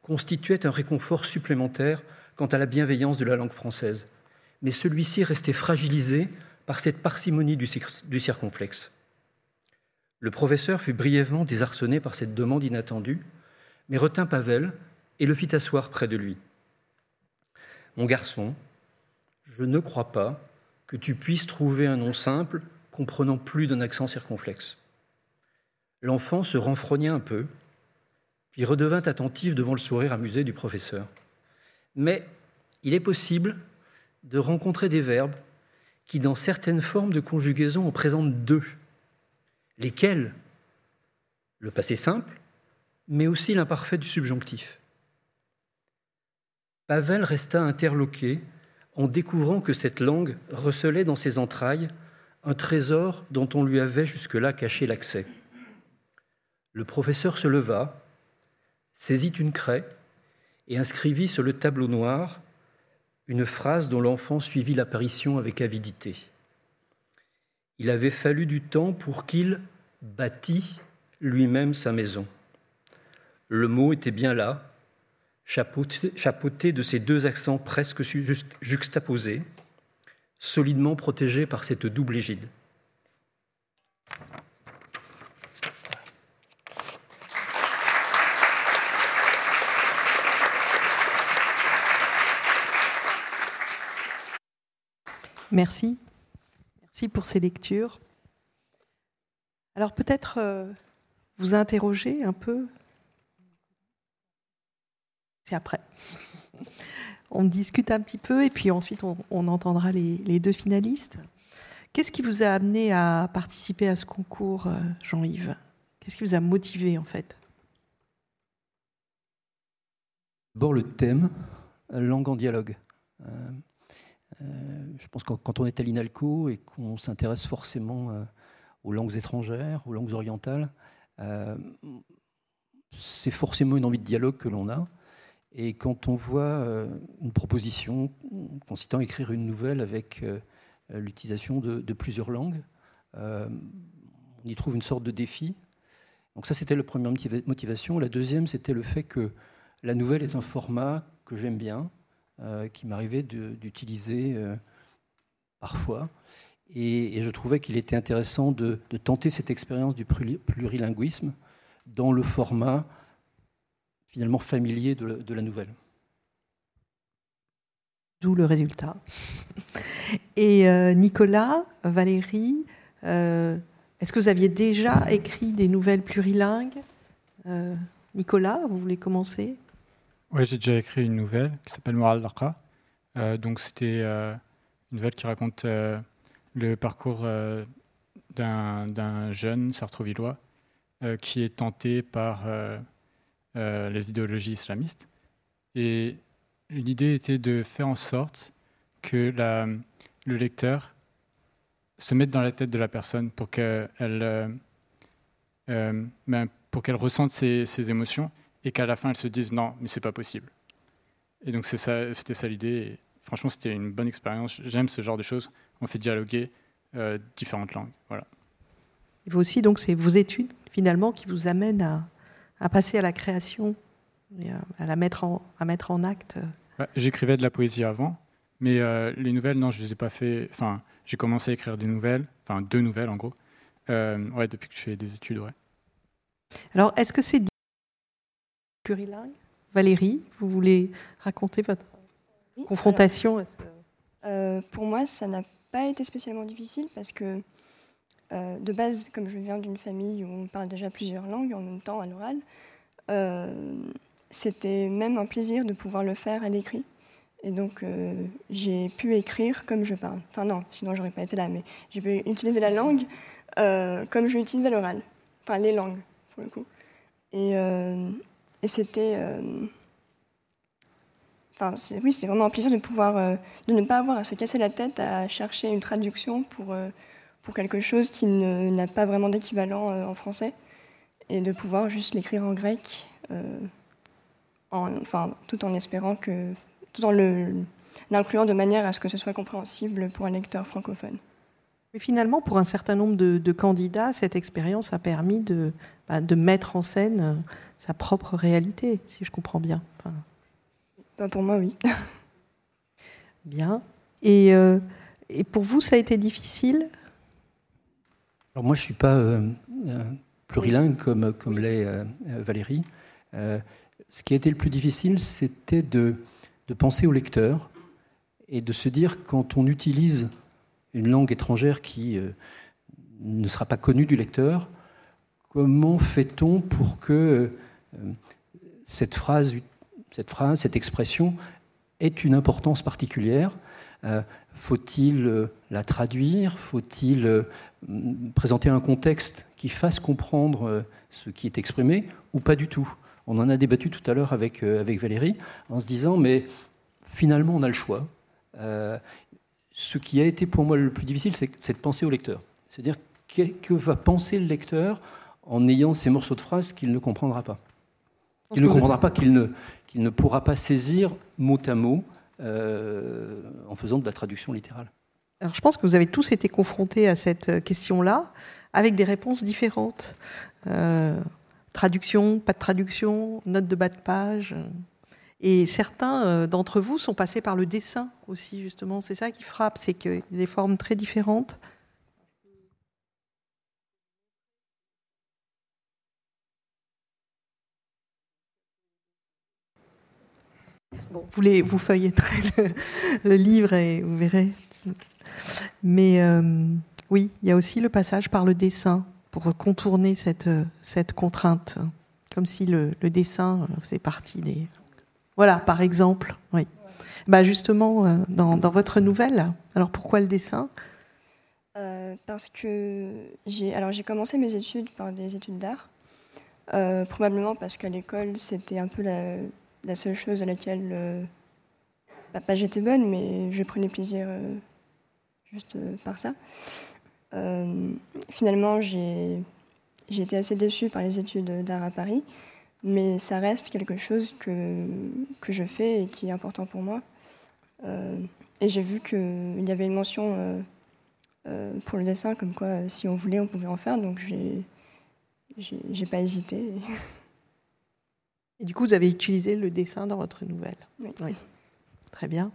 constituaient un réconfort supplémentaire quant à la bienveillance de la langue française, mais celui-ci restait fragilisé par cette parcimonie du, circonflexe. Le professeur fut brièvement désarçonné par cette demande inattendue, mais retint Pavel et le fit asseoir près de lui. Mon garçon, je ne crois pas que tu puisses trouver un nom simple comprenant plus d'un accent circonflexe. L'enfant se renfrogna un peu, puis redevint attentif devant le sourire amusé du professeur. Mais il est possible de rencontrer des verbes qui, dans certaines formes de conjugaison, en présentent deux. Lesquels? Le passé simple, mais aussi l'imparfait du subjonctif. Pavel resta interloqué en découvrant que cette langue recelait dans ses entrailles un trésor dont on lui avait jusque-là caché l'accès. Le professeur se leva, saisit une craie et inscrivit sur le tableau noir une phrase dont l'enfant suivit l'apparition avec avidité. Il avait fallu du temps pour qu'il bâtît lui-même sa maison. Le mot était bien là, chapeauté, de ces deux accents presque juxtaposés, solidement protégé par cette double égide. Merci. Merci pour ces lectures. Alors peut-être euh, vous interroger un peu. C'est après. On discute un petit peu et puis ensuite on, entendra les, deux finalistes. Qu'est-ce qui vous a amené à participer à ce concours, euh, Jean-Yves? Qu'est-ce qui vous a motivé en fait? D'abord le thème, langue en dialogue. Euh, je pense que quand on est à l'INALCO et qu'on s'intéresse forcément euh, aux langues étrangères, aux langues orientales, euh, c'est forcément une envie de dialogue que l'on a. Et quand on voit une proposition consistant à écrire une nouvelle avec l'utilisation de, plusieurs langues, on y trouve une sorte de défi. Donc ça, c'était la première motivation. La deuxième, c'était le fait que la nouvelle est un format que j'aime bien, euh, qui m'arrivait d'utiliser euh, parfois. Et, je trouvais qu'il était intéressant de, tenter cette expérience du plurilinguisme dans le format finalement familier de, la nouvelle. D'où le résultat. Et euh, Nicolas, Valérie, est-ce que vous aviez déjà écrit des nouvelles plurilingues? Nicolas, vous voulez commencer? Oui, j'ai déjà écrit une nouvelle qui s'appelle Moral. Euh, donc, c'était euh, une nouvelle qui raconte euh, le parcours d'un jeune sartrouvillois qui est tenté par les idéologies islamistes. Et l'idée était de faire en sorte que le lecteur se mette dans la tête de la personne pour qu'elle euh, euh, ben, qu'elle ressente ses, émotions et qu'à la fin elle se dise non mais c'est pas possible. Et donc c'est ça, c'était ça l'idée. Franchement c'était une bonne expérience. J'aime ce genre de choses. On fait dialoguer euh, différentes langues. Voilà. Et vous aussi donc c'est vos études finalement qui vous amènent à, à passer à la création, et à, à, la mettre en, à mettre en acte. Ouais, J'écrivais de la poésie avant, mais euh, les nouvelles non je les ai pas fait. Enfin j'ai commencé à écrire des nouvelles, enfin deux nouvelles en gros. Euh, ouais, depuis que je fais des études, ouais. Alors, est-ce que c'est plurilingue Valérie, vous voulez raconter votre oui, confrontation alors, euh, Pour moi, ça n'a pas été spécialement difficile parce que, euh, de base, comme je viens d'une famille où on parle déjà plusieurs langues en même temps à l'oral, euh, c'était même un plaisir de pouvoir le faire à l'écrit. Et donc, euh, j'ai pu écrire comme je parle. Enfin, non, sinon, j'aurais pas été là, mais j'ai pu utiliser la langue euh, comme je l'utilise à l'oral. Enfin, les langues, pour le coup. Et, euh, et c'était. euh, Enfin, oui, c'était vraiment un plaisir de pouvoir. euh, de ne pas avoir à se casser la tête à chercher une traduction pour, euh, pour quelque chose qui n'a pas vraiment d'équivalent en français. Et de pouvoir juste l'écrire en grec. en- enfin, tout en espérant que tout en l'incluant de manière à ce que ce soit compréhensible pour un lecteur francophone. Mais finalement, pour un certain nombre de, candidats, cette expérience a permis de, bah, de mettre en scène sa propre réalité, si je comprends bien. Enfin, Pas pour moi, oui. bien. Et, euh, et pour vous, ça a été difficile? Alors moi, je ne suis pas euh, euh, plurilingue comme, comme l'est euh, Valérie. Euh, ce qui a été le plus difficile, c'était de, de penser au lecteur et de se dire quand on utilise une langue étrangère qui euh, ne sera pas connue du lecteur, comment fait-on pour que euh, cette phrase, cette phrase, cette expression ait une importance particulière Euh, Faut-il euh, la traduire? Faut-il euh, m- présenter un contexte qui fasse comprendre euh, ce qui est exprimé ou pas du tout? On en a débattu tout à l'heure avec, euh, avec Valérie en se disant mais finalement on a le choix. Euh, ce qui a été pour moi le plus difficile, c'est de penser au lecteur. C'est-à-dire que va penser le lecteur en ayant ces morceaux de phrases qu'il ne comprendra pas? Il ne que comprendra pas qu'il ne, qu'il ne pourra pas saisir mot à mot euh, en faisant de la traduction littérale. Alors, je pense que vous avez tous été confrontés à cette question-là, avec des réponses différentes. Euh, traduction, pas de traduction, note de bas de page. Et certains euh, d'entre vous sont passés par le dessin aussi, justement. C'est ça qui frappe, c'est qu'il y a des formes très différentes. Vous, les, vous feuilletterez le, livre et vous verrez. Mais euh, oui, il y a aussi le passage par le dessin pour contourner cette, cette contrainte, comme si le, dessin faisait partie des. Voilà, par exemple, oui. Bah justement, euh, dans, dans votre nouvelle, alors pourquoi le dessin? Euh, parce que j'ai alors j'ai commencé mes études par des études d'art, probablement parce qu'à l'école c'était un peu la, la seule chose à laquelle euh, pas j'étais bonne, mais je prenais plaisir euh, juste euh, par ça. Finalement, j'ai été assez déçue par les études d'art à Paris, mais ça reste quelque chose que, que je fais et qui est important pour moi. Et j'ai vu qu'il y avait une mention pour le dessin, comme quoi si on voulait, on pouvait en faire, donc j'ai pas hésité. Et du coup, vous avez utilisé le dessin dans votre nouvelle. Oui. Très bien.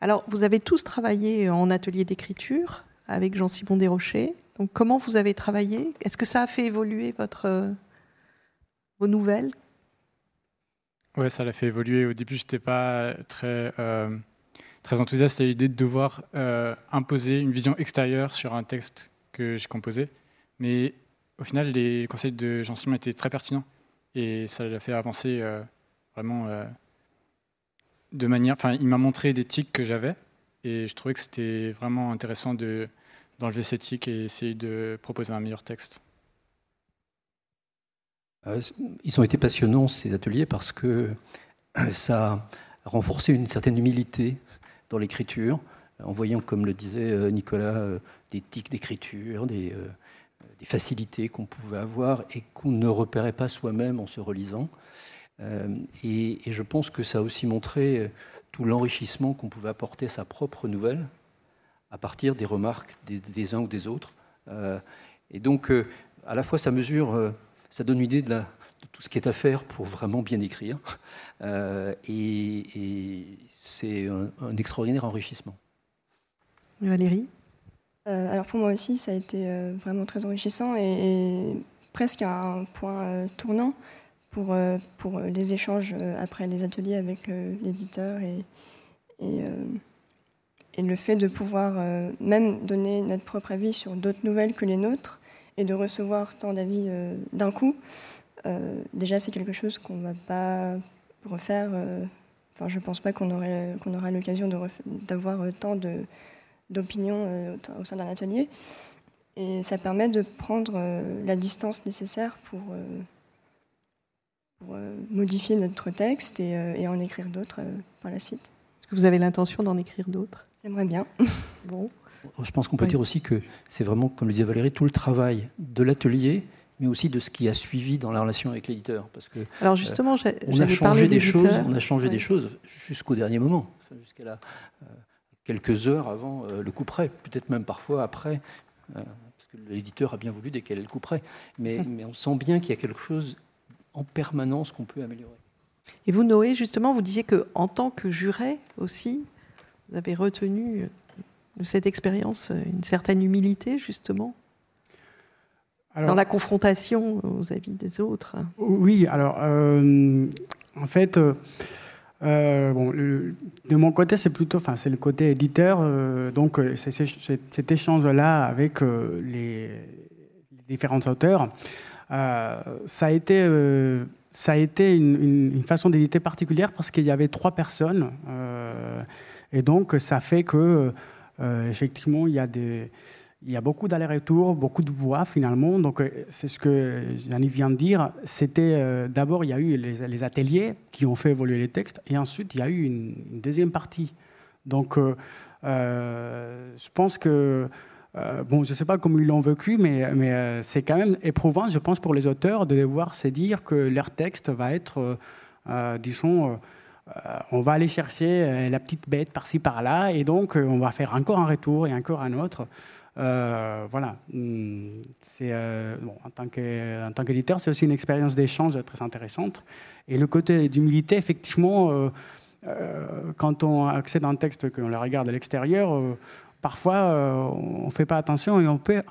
Alors, vous avez tous travaillé en atelier d'écriture avec Jean-Simon Desrochers. Donc, comment vous avez travaillé? Est-ce que ça a fait évoluer votre, vos nouvelles? Ouais, ça l'a fait évoluer. Au début, je n'étais pas très, euh, très enthousiaste à l'idée de devoir euh, imposer une vision extérieure sur un texte que j'ai composé. Mais au final, les conseils de Jean-Simon étaient très pertinents. Et ça l'a fait avancer euh, vraiment euh, de manière. Enfin, il m'a montré des tics que j'avais. Et je trouvais que c'était vraiment intéressant de, d'enlever ces tics et essayer de proposer un meilleur texte. Euh, Ils ont été passionnants, ces ateliers, parce que ça renforcer une certaine humilité dans l'écriture, en voyant, comme le disait Nicolas, des tics d'écriture, des, des facilités qu'on pouvait avoir et qu'on ne repérait pas soi-même en se relisant. Et, et, je pense que ça a aussi montré tout l'enrichissement qu'on pouvait apporter à sa propre nouvelle à partir des remarques des, uns ou des autres. Euh, et donc, euh, à la fois, ça mesure, euh, ça donne une idée de, tout ce qui est à faire pour vraiment bien écrire. et, c'est un, extraordinaire enrichissement. Valérie? Alors, pour moi aussi, ça a été vraiment très enrichissant et, presque un point tournant pour, pour les échanges après les ateliers avec l'éditeur et, et et le fait de pouvoir euh, même donner notre propre avis sur d'autres nouvelles que les nôtres et de recevoir tant d'avis euh, d'un coup, euh, déjà c'est quelque chose qu'on ne va pas refaire. Enfin, je ne pense pas qu'on qu'on aura l'occasion d'avoir tant d'opinions au sein d'un atelier. Et ça permet de prendre la distance nécessaire pour, pour modifier notre texte et, et en écrire d'autres par la suite. Est-ce que vous avez l'intention d'en écrire d'autres? J'aimerais bien. bon. Je pense qu'on peut dire aussi que c'est vraiment, comme le disait Valérie, tout le travail de l'atelier, mais aussi de ce qui a suivi dans la relation avec l'éditeur. Parce que alors justement, euh, on a changé des choses, on a changé des choses jusqu'au dernier moment, jusqu'à euh, quelques heures avant euh, le coup près, peut-être même parfois après, parce que l'éditeur a bien voulu décaler le coup près. Mais, mais on sent bien qu'il y a quelque chose en permanence qu'on peut améliorer. Et vous, Noé, justement, vous disiez que en tant que juré aussi, vous avez retenu de cette expérience une certaine humilité, justement Dans la confrontation aux avis des autres Oui, alors, euh, en fait, euh, bon, de mon côté, c'est plutôt, enfin, c'est le côté éditeur. Euh, donc, cet échange-là avec les, différents auteurs, ça a été ça a été une, une façon d'éditer particulière parce qu'il y avait trois personnes et donc, ça fait que, euh, effectivement, il y a des. Il y a beaucoup d'allers-retours, beaucoup de voix finalement. Donc, euh, c'est ce que Yannick vient de dire. C'était euh, d'abord, il y a eu les, ateliers qui ont fait évoluer les textes, et ensuite, il y a eu une, deuxième partie. Donc, je pense que bon, je ne sais pas comment ils l'ont vécu, mais, mais c'est quand même éprouvant, je pense, pour les auteurs de devoir se dire que leur texte va être, disons, euh, on va aller chercher euh, la petite bête par-ci par-là, et donc euh, on va faire encore un retour et encore un autre. Voilà. Hmm, c'est en tant qu'éditeur, c'est aussi une expérience d'échange très intéressante. Et le côté d'humilité, effectivement, quand on accède à un texte qu'on le regarde à l'extérieur, parfois on ne fait pas attention et on peut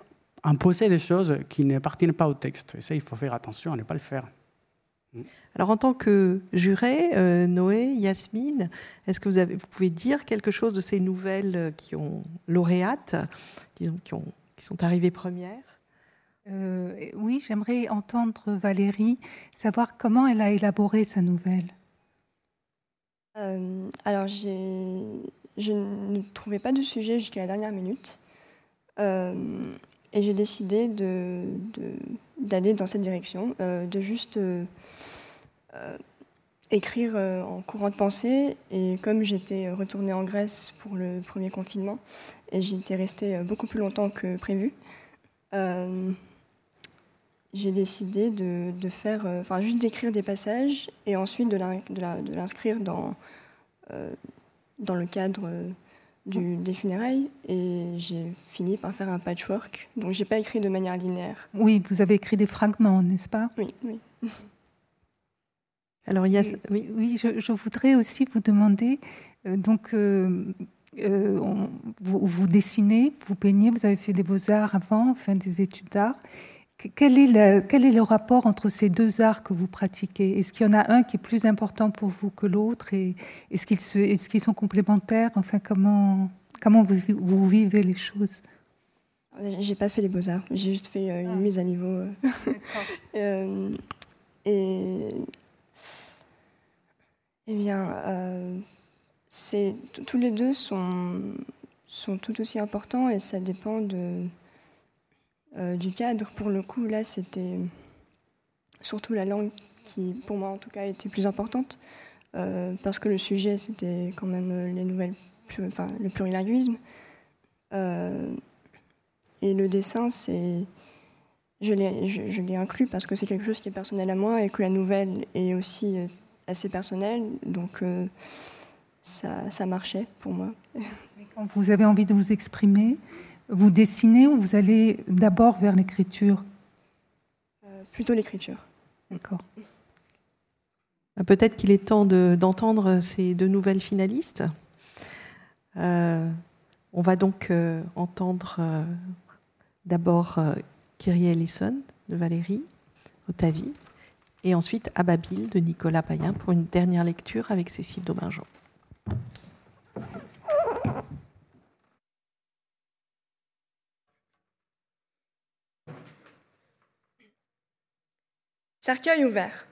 imposer des choses qui n'appartiennent pas au texte. Et ça, il faut faire attention à ne pas le faire. Alors en tant que juré, euh, Noé, Yasmine, est-ce que vous, avez, vous, pouvez dire quelque chose de ces nouvelles euh, qui ont lauréates, disons, qui, ont, qui sont arrivées premières? Euh, Oui, j'aimerais entendre Valérie, savoir comment elle a élaboré sa nouvelle. alors je ne trouvais pas de sujet jusqu'à la dernière minute. Et j'ai décidé d'aller dans cette direction, de juste euh, écrire euh, en courant de pensée. Et comme j'étais retournée en Grèce pour le premier confinement, et j'étais restée euh, beaucoup plus longtemps que prévu, j'ai décidé de, faire, enfin juste d'écrire des passages et ensuite de l'inscrire dans le cadre du, des funérailles. Et j'ai fini par faire un patchwork. Donc j'ai pas écrit de manière linéaire. Oui, vous avez écrit des fragments, n'est-ce pas? Oui, oui. Alors, il y a... oui, je, voudrais aussi vous demander, euh, donc, euh, euh, vous, vous, dessinez, vous peignez, vous avez fait des beaux-arts avant, enfin des études d'art. Quel est, le, quel est le rapport entre ces deux arts que vous pratiquez? Est-ce qu'il y en a un qui est plus important pour vous que l'autre? Et Est-ce qu'ils est sont complémentaires? Enfin, comment, comment vous, vous vivez les choses? J'ai pas fait les beaux-arts, j'ai juste fait une ah. mise à niveau. et eh bien, euh, tous les deux sont, sont tout aussi importants et ça dépend de, euh, du cadre. Pour le coup, là, c'était surtout la langue qui, pour moi en tout cas, était plus importante. euh, parce que le sujet, c'était quand même les nouvelles, enfin, le plurilinguisme. Euh, et le dessin, c'est. Je l'ai, je, l'ai inclus parce que c'est quelque chose qui est personnel à moi et que la nouvelle est aussi assez personnelle. Donc, ça, ça marchait pour moi. Quand vous avez envie de vous exprimer, vous dessinez ou vous allez d'abord vers l'écriture Plutôt l'écriture. D'accord. Euh, peut-être qu'il est temps d'entendre ces deux nouvelles finalistes. Euh, on va donc euh, entendre d'abord Kyrie Ellison de Valérie Otavi et ensuite Ababil de Nicolas Payen pour une dernière lecture avec Cécile Domingeon. Cercueil ouvert.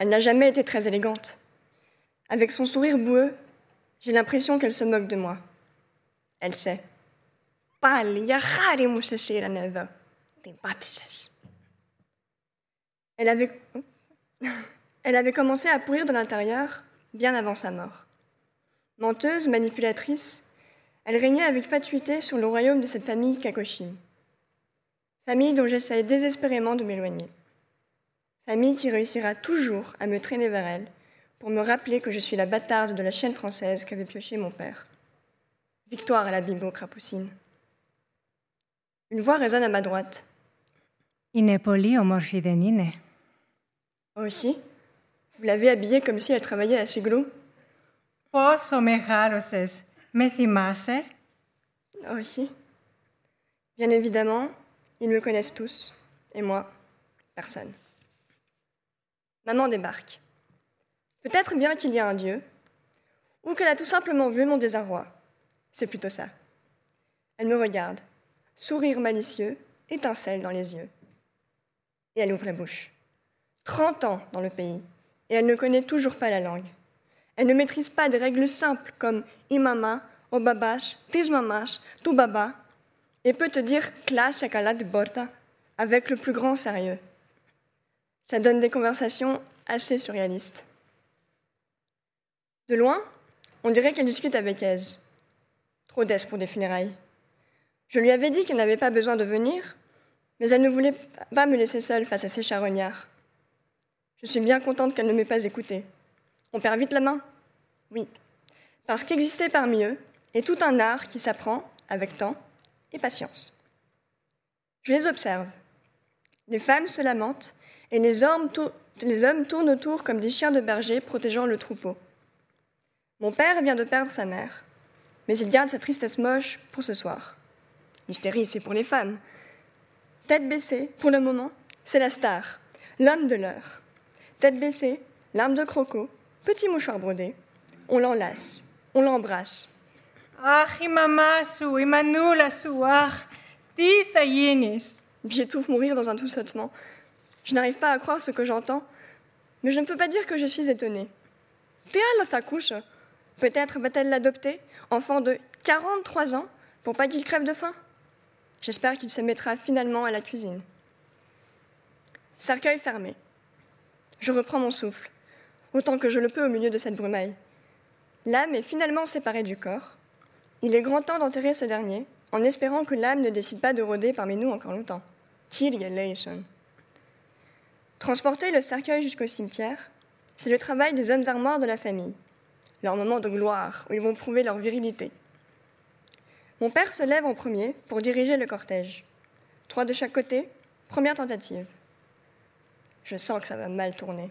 Elle n'a jamais été très élégante. Avec son sourire boueux, j'ai l'impression qu'elle se moque de moi. Elle sait. Elle avait... Commencé à pourrir de l'intérieur bien avant sa mort. Menteuse, manipulatrice, elle régnait avec fatuité sur le royaume de cette famille Kakoshim. Famille dont j'essaye désespérément de m'éloigner Famille qui réussira toujours à me traîner vers elle pour me rappeler que je suis la bâtarde de la chaîne française qu'avait pioché mon père. Victoire à la bimbo crapoucine. Une voix résonne à ma droite. Inepoli omorfidenine. Aussi Vous l'avez habillée comme si elle travaillait à Siglo Poso mejaloses. Me θυμάσαι Aussi Bien évidemment, ils me connaissent tous. Et moi, personne. Maman débarque. Peut-être bien qu'il y a un Dieu, ou qu'elle a tout simplement vu mon désarroi. C'est plutôt ça. Elle me regarde, sourire malicieux, étincelle dans les yeux. Et elle ouvre la bouche. Trente ans dans le pays, et elle ne connaît toujours pas la langue. Elle ne maîtrise pas des règles simples comme imama, obabash, tismamash, baba, et peut te dire classe de borta avec le plus grand sérieux. Ça donne des conversations assez surréalistes. De loin, on dirait qu'elle discute avec Aise. Trop d'aise pour des funérailles. Je lui avais dit qu'elle n'avait pas besoin de venir, mais elle ne voulait pas me laisser seule face à ces charognards. Je suis bien contente qu'elle ne m'ait pas écoutée. On perd vite la main? Oui, parce qu'exister parmi eux est tout un art qui s'apprend avec temps et patience. Je les observe. Les femmes se lamentent et les hommes, les hommes tournent autour comme des chiens de berger protégeant le troupeau. Mon père vient de perdre sa mère, mais il garde sa tristesse moche pour ce soir. L'hystérie, c'est pour les femmes. Tête baissée, pour le moment, c'est la star, l'homme de l'heure. Tête baissée, larme de croco, petit mouchoir brodé. On l'enlace, on l'embrasse. Ah, J'étouffe mourir dans un tout sautement. Je n'arrive pas à croire ce que j'entends, mais je ne peux pas dire que je suis étonnée. Théa couche. Peut-être va-t-elle l'adopter, enfant de 43 ans, pour pas qu'il crève de faim? J'espère qu'il se mettra finalement à la cuisine. Cercueil fermé. Je reprends mon souffle, autant que je le peux au milieu de cette brumaille. L'âme est finalement séparée du corps. Il est grand temps d'enterrer ce dernier, en espérant que l'âme ne décide pas de rôder parmi nous encore longtemps. Kill Transporter le cercueil jusqu'au cimetière, c'est le travail des hommes armoires de la famille, leur moment de gloire où ils vont prouver leur virilité. Mon père se lève en premier pour diriger le cortège. Trois de chaque côté, première tentative. Je sens que ça va mal tourner.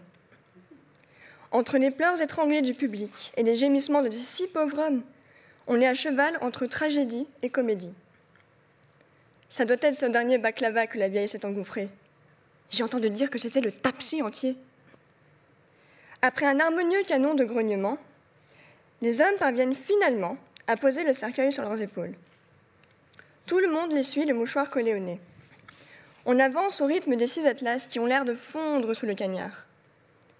Entre les pleurs étranglés du public et les gémissements de ces six pauvres hommes, on est à cheval entre tragédie et comédie. Ça doit être ce dernier baklava que la vieille s'est engouffrée. J'ai entendu dire que c'était le tapsi entier. Après un harmonieux canon de grognements, les hommes parviennent finalement à poser le cercueil sur leurs épaules. Tout le monde les suit, le mouchoir collé au nez. On avance au rythme des six atlas qui ont l'air de fondre sous le cagnard.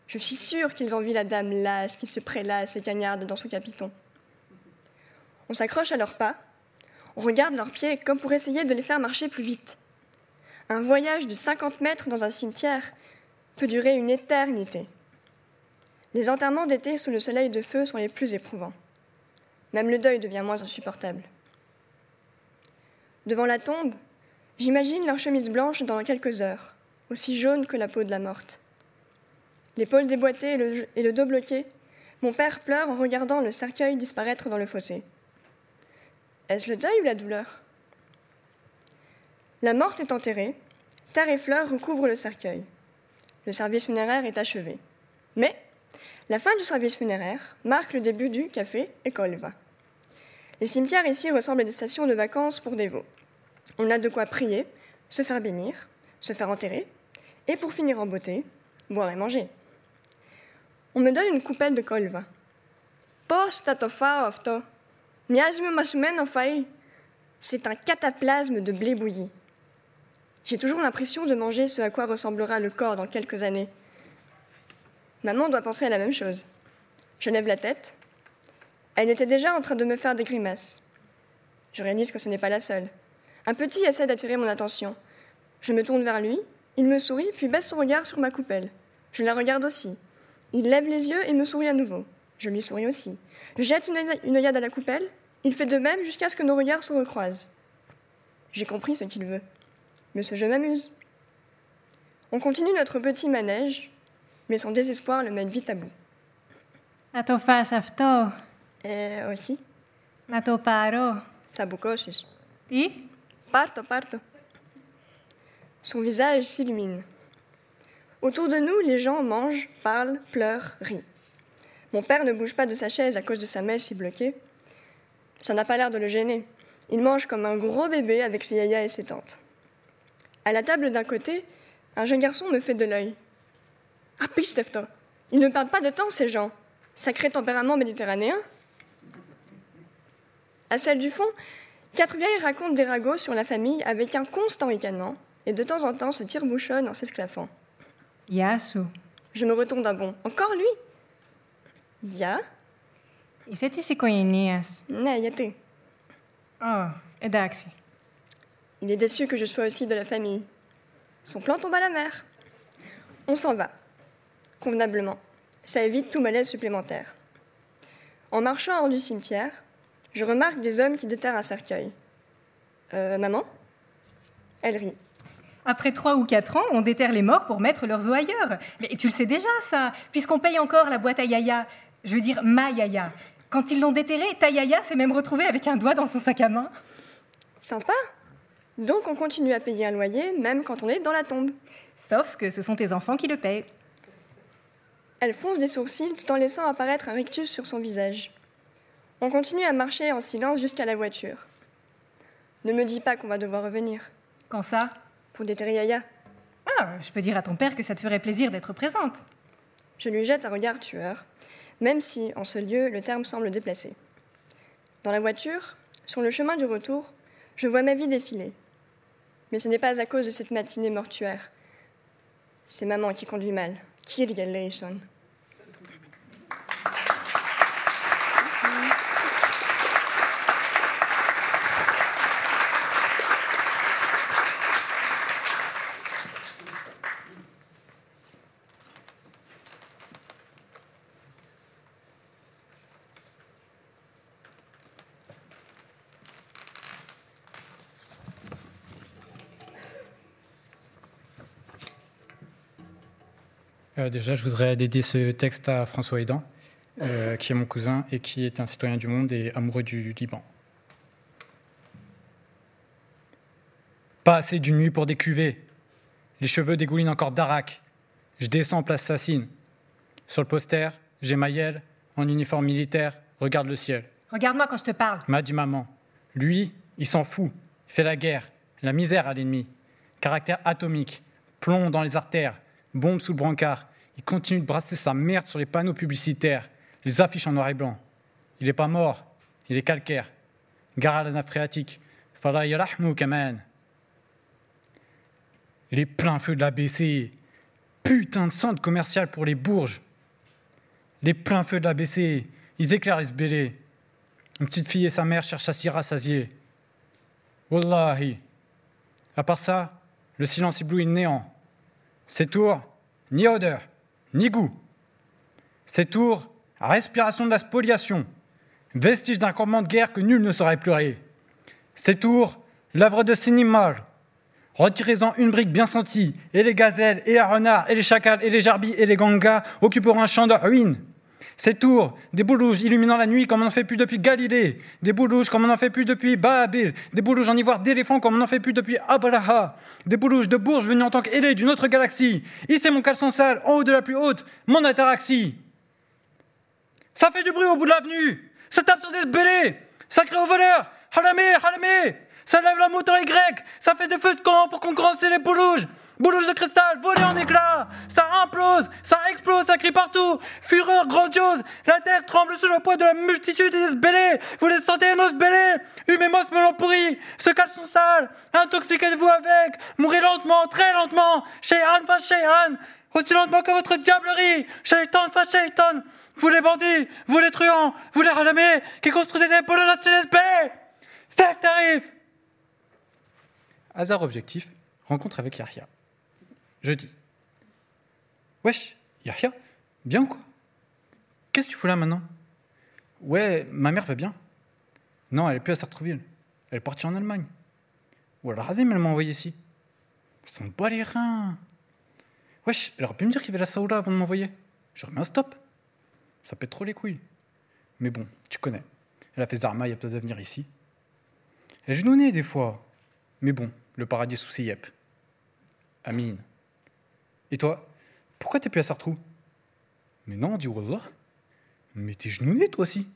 Je suis sûre qu'ils envient la dame lasse qui se prélasse et cagnarde dans son capiton. On s'accroche à leurs pas, on regarde leurs pieds comme pour essayer de les faire marcher plus vite. Un voyage de 50 mètres dans un cimetière peut durer une éternité. Les enterrements d'été sous le soleil de feu sont les plus éprouvants. Même le deuil devient moins insupportable. Devant la tombe, j'imagine leur chemise blanche dans quelques heures, aussi jaune que la peau de la morte. L'épaule déboîtée et le, et le dos bloqué, mon père pleure en regardant le cercueil disparaître dans le fossé. Est-ce le deuil ou la douleur? La morte est enterrée, terre et fleurs recouvrent le cercueil. Le service funéraire est achevé. Mais la fin du service funéraire marque le début du café et colva. Les cimetières ici ressemblent à des stations de vacances pour veaux. On a de quoi prier, se faire bénir, se faire enterrer, et pour finir en beauté, boire et manger. On me donne une coupelle de colva. C'est un cataplasme de blé bouilli. J'ai toujours l'impression de manger ce à quoi ressemblera le corps dans quelques années. Maman doit penser à la même chose. Je lève la tête. Elle était déjà en train de me faire des grimaces. Je réalise que ce n'est pas la seule. Un petit essaie d'attirer mon attention. Je me tourne vers lui, il me sourit, puis baisse son regard sur ma coupelle. Je la regarde aussi. Il lève les yeux et me sourit à nouveau. Je lui souris aussi. Je jette une, œillade à la coupelle. Il fait de même jusqu'à ce que nos regards se recroisent. J'ai compris ce qu'il veut Mais ce jeu m'amuse. On continue notre petit manège, mais son désespoir le mène vite à bout. Nato faz αυτό. Eh, aussi. Να το πάρω. Θα μπουκώσεις. Τι? Parto, parto. Son visage s'illumine. Autour de nous, les gens mangent, parlent, pleurent, rient. Mon père ne bouge pas de sa chaise à cause de sa mèche si bloquée. Ça n'a pas l'air de le gêner. Il mange comme un gros bébé avec ses yaya et ses tantes. À la table d'un côté, un jeune garçon me fait de l'œil. Ah, pistefto Ils ne perdent pas de temps, ces gens. Sacré tempérament méditerranéen. À celle du fond, quatre vieilles racontent des ragots sur la famille avec un constant ricanement et de temps en temps se tire-bouchonnent en s'esclaffant. Yasu. Je me retourne d'un bond. Encore lui Γεια. Είσαι της οικογένειας. Ναι, γιατί. Oh, εντάξει. Il est déçu que je sois aussi de la famille. Son plan tombe à la mer. On s'en va. Convenablement. Ça évite tout malaise supplémentaire. En marchant hors du cimetière, je remarque des hommes qui déterrent un cercueil. Euh, maman? Elle rit. Après trois ou quatre ans, on déterre les morts pour mettre leurs os ailleurs. Mais tu le sais déjà, ça, puisqu'on paye encore la boîte à yaya. Je veux dire, ma yaya. Quand ils l'ont déterré, ta yaya s'est même retrouvée avec un doigt dans son sac à main. Sympa Donc on continue à payer un loyer, même quand on est dans la tombe. Sauf que ce sont tes enfants qui le payent. Elle fonce des sourcils tout en laissant apparaître un rictus sur son visage. On continue à marcher en silence jusqu'à la voiture. Ne me dis pas qu'on va devoir revenir. Quand ça? Pour déterrer Yaya. Ah, je peux dire à ton père que ça te ferait plaisir d'être présente. Je lui jette un regard tueur, même si, en ce lieu, le terme semble déplacé. Dans la voiture, sur le chemin du retour, je vois ma vie défiler. Mais ce n'est pas à cause de cette matinée mortuaire. C'est maman qui conduit mal. Kirja Leison. Euh, déjà, je voudrais dédier ce texte à François Aidan, euh, qui est mon cousin et qui est un citoyen du monde et amoureux du Liban. Pas assez d'une nuit pour décuver. Les cheveux dégoulinent encore d'Arak. Je descends place Sassine. Sur le poster, j'ai Maël, en uniforme militaire, regarde le ciel. Regarde-moi quand je te parle. M'a dit maman. Lui, il s'en fout. Il fait la guerre, la misère à l'ennemi. Caractère atomique, plomb dans les artères, bombe sous le brancard. Il continue de brasser sa merde sur les panneaux publicitaires, les affiches en noir et blanc. Il n'est pas mort, il est calcaire. Gare à la nappe phréatique. Les pleins feux de la BC. Putain de centre commercial pour les bourges. Les pleins feux de la BC. Ils éclairent les SBD. Une petite fille et sa mère cherchent à s'y rassasier. Wallahi. À part ça, le silence éblouit le néant. Ces tours, ni odeur, ni goût. Ces tours, respiration de la spoliation, vestige d'un campement de guerre que nul ne saurait pleurer. Ces tours, l'œuvre de Sinimar, Retirez-en une brique bien sentie, et les gazelles, et les renards, et les chacals, et les jarbis, et les gangas occuperont un champ de ruines. Ces tours, des boulouges illuminant la nuit comme on n'en fait plus depuis Galilée, des boulouges comme on n'en fait plus depuis Baabil, des boulouges en ivoire d'éléphant comme on n'en fait plus depuis Abraha, des boulouges de bourges venus en tant qu'ailés d'une autre galaxie. Ici mon caleçon sale, en haut de la plus haute, mon ataraxie. Ça fait du bruit au bout de l'avenue, ça tape sur des bélés, ça aux voleurs, halamé, halamé, ça lève la moto Y, ça fait des feux de camp pour concurrencer les boulouges. Boulouges de cristal volés en éclats, ça implose, ça explose, ça crie partout, fureur grandiose, la terre tremble sous le poids de la multitude des sbélés, vous les sentez nos sbélés, humemos melon pourri, ce caleçon sale, intoxiquez-vous avec, mourrez lentement, très lentement, Shehan pas Shehan, aussi lentement que votre diablerie, Shaitan pas Shaitan, vous les bandits, vous les truands, vous les ralamés, qui construisez des boulots de CSB, c'est tarif Hasard objectif, rencontre avec Yahya. Jeudi. Wesh, Yahya, bien ou quoi? Qu'est-ce que tu fous là maintenant? Ouais, ma mère va bien. Non, elle est plus à Sartrouville. Elle est partie en Allemagne. Ou alors Razim, elle m'a envoyé ici. Ça me bat les reins. Wesh, elle aurait pu me dire qu'il y avait la Saoula avant de m'envoyer. J'aurais mis un stop. Ça pète trop les couilles. Mais bon, tu connais. Elle a fait Zarma, il y a peut-être à venir ici. Elle est genounée des fois. Mais bon, le paradis sous ses yep. Amin. Et toi, pourquoi t'es plus à Sartrou? Mais non, dit Wallah. Mais t'es genouné toi aussi.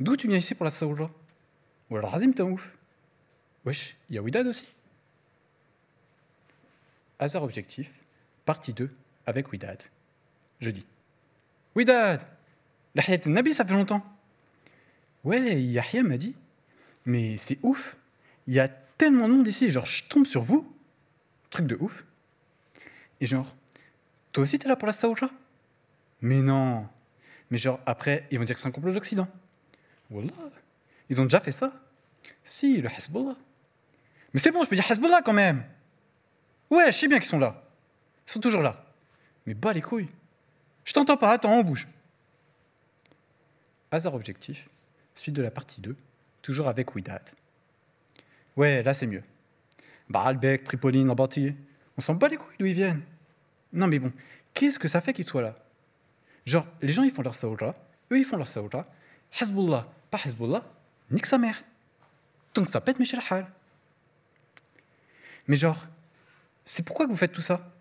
D'où tu viens ici pour la Saoula Ou alors Razim, t'es un ouf. Wesh, il y a Widad aussi. Hasard objectif, partie 2, avec Widad. Jeudi. Widad La Hayat Nabi, ça fait longtemps. Ouais, Yahya m'a dit. Mais c'est ouf. Il y a tellement de monde ici, genre, je tombe sur vous. Truc de ouf. Et genre, toi aussi t'es là pour la Saoula Mais non. Mais genre, après, ils vont dire que c'est un complot d'Occident. Wallah. Ils ont déjà fait ça. Si, le Hezbollah. Mais c'est bon, je peux dire Hezbollah quand même. Ouais, je sais bien qu'ils sont là. Ils sont toujours là. Mais bas les couilles. Je t'entends pas, attends, on bouge. Hasard objectif, suite de la partie 2, toujours avec Widad. Ouais, là c'est mieux. Baalbek, Tripoline, Lambartier. On s'en bat les couilles d'où ils viennent. Non mais bon, qu'est-ce que ça fait qu'ils soient là? Genre, les gens ils font leur saoura, eux ils font leur saoura. Hezbollah, pas Hezbollah, nique sa mère. Donc ça pète Michel Hal. Mais genre, c'est pourquoi que vous faites tout ça?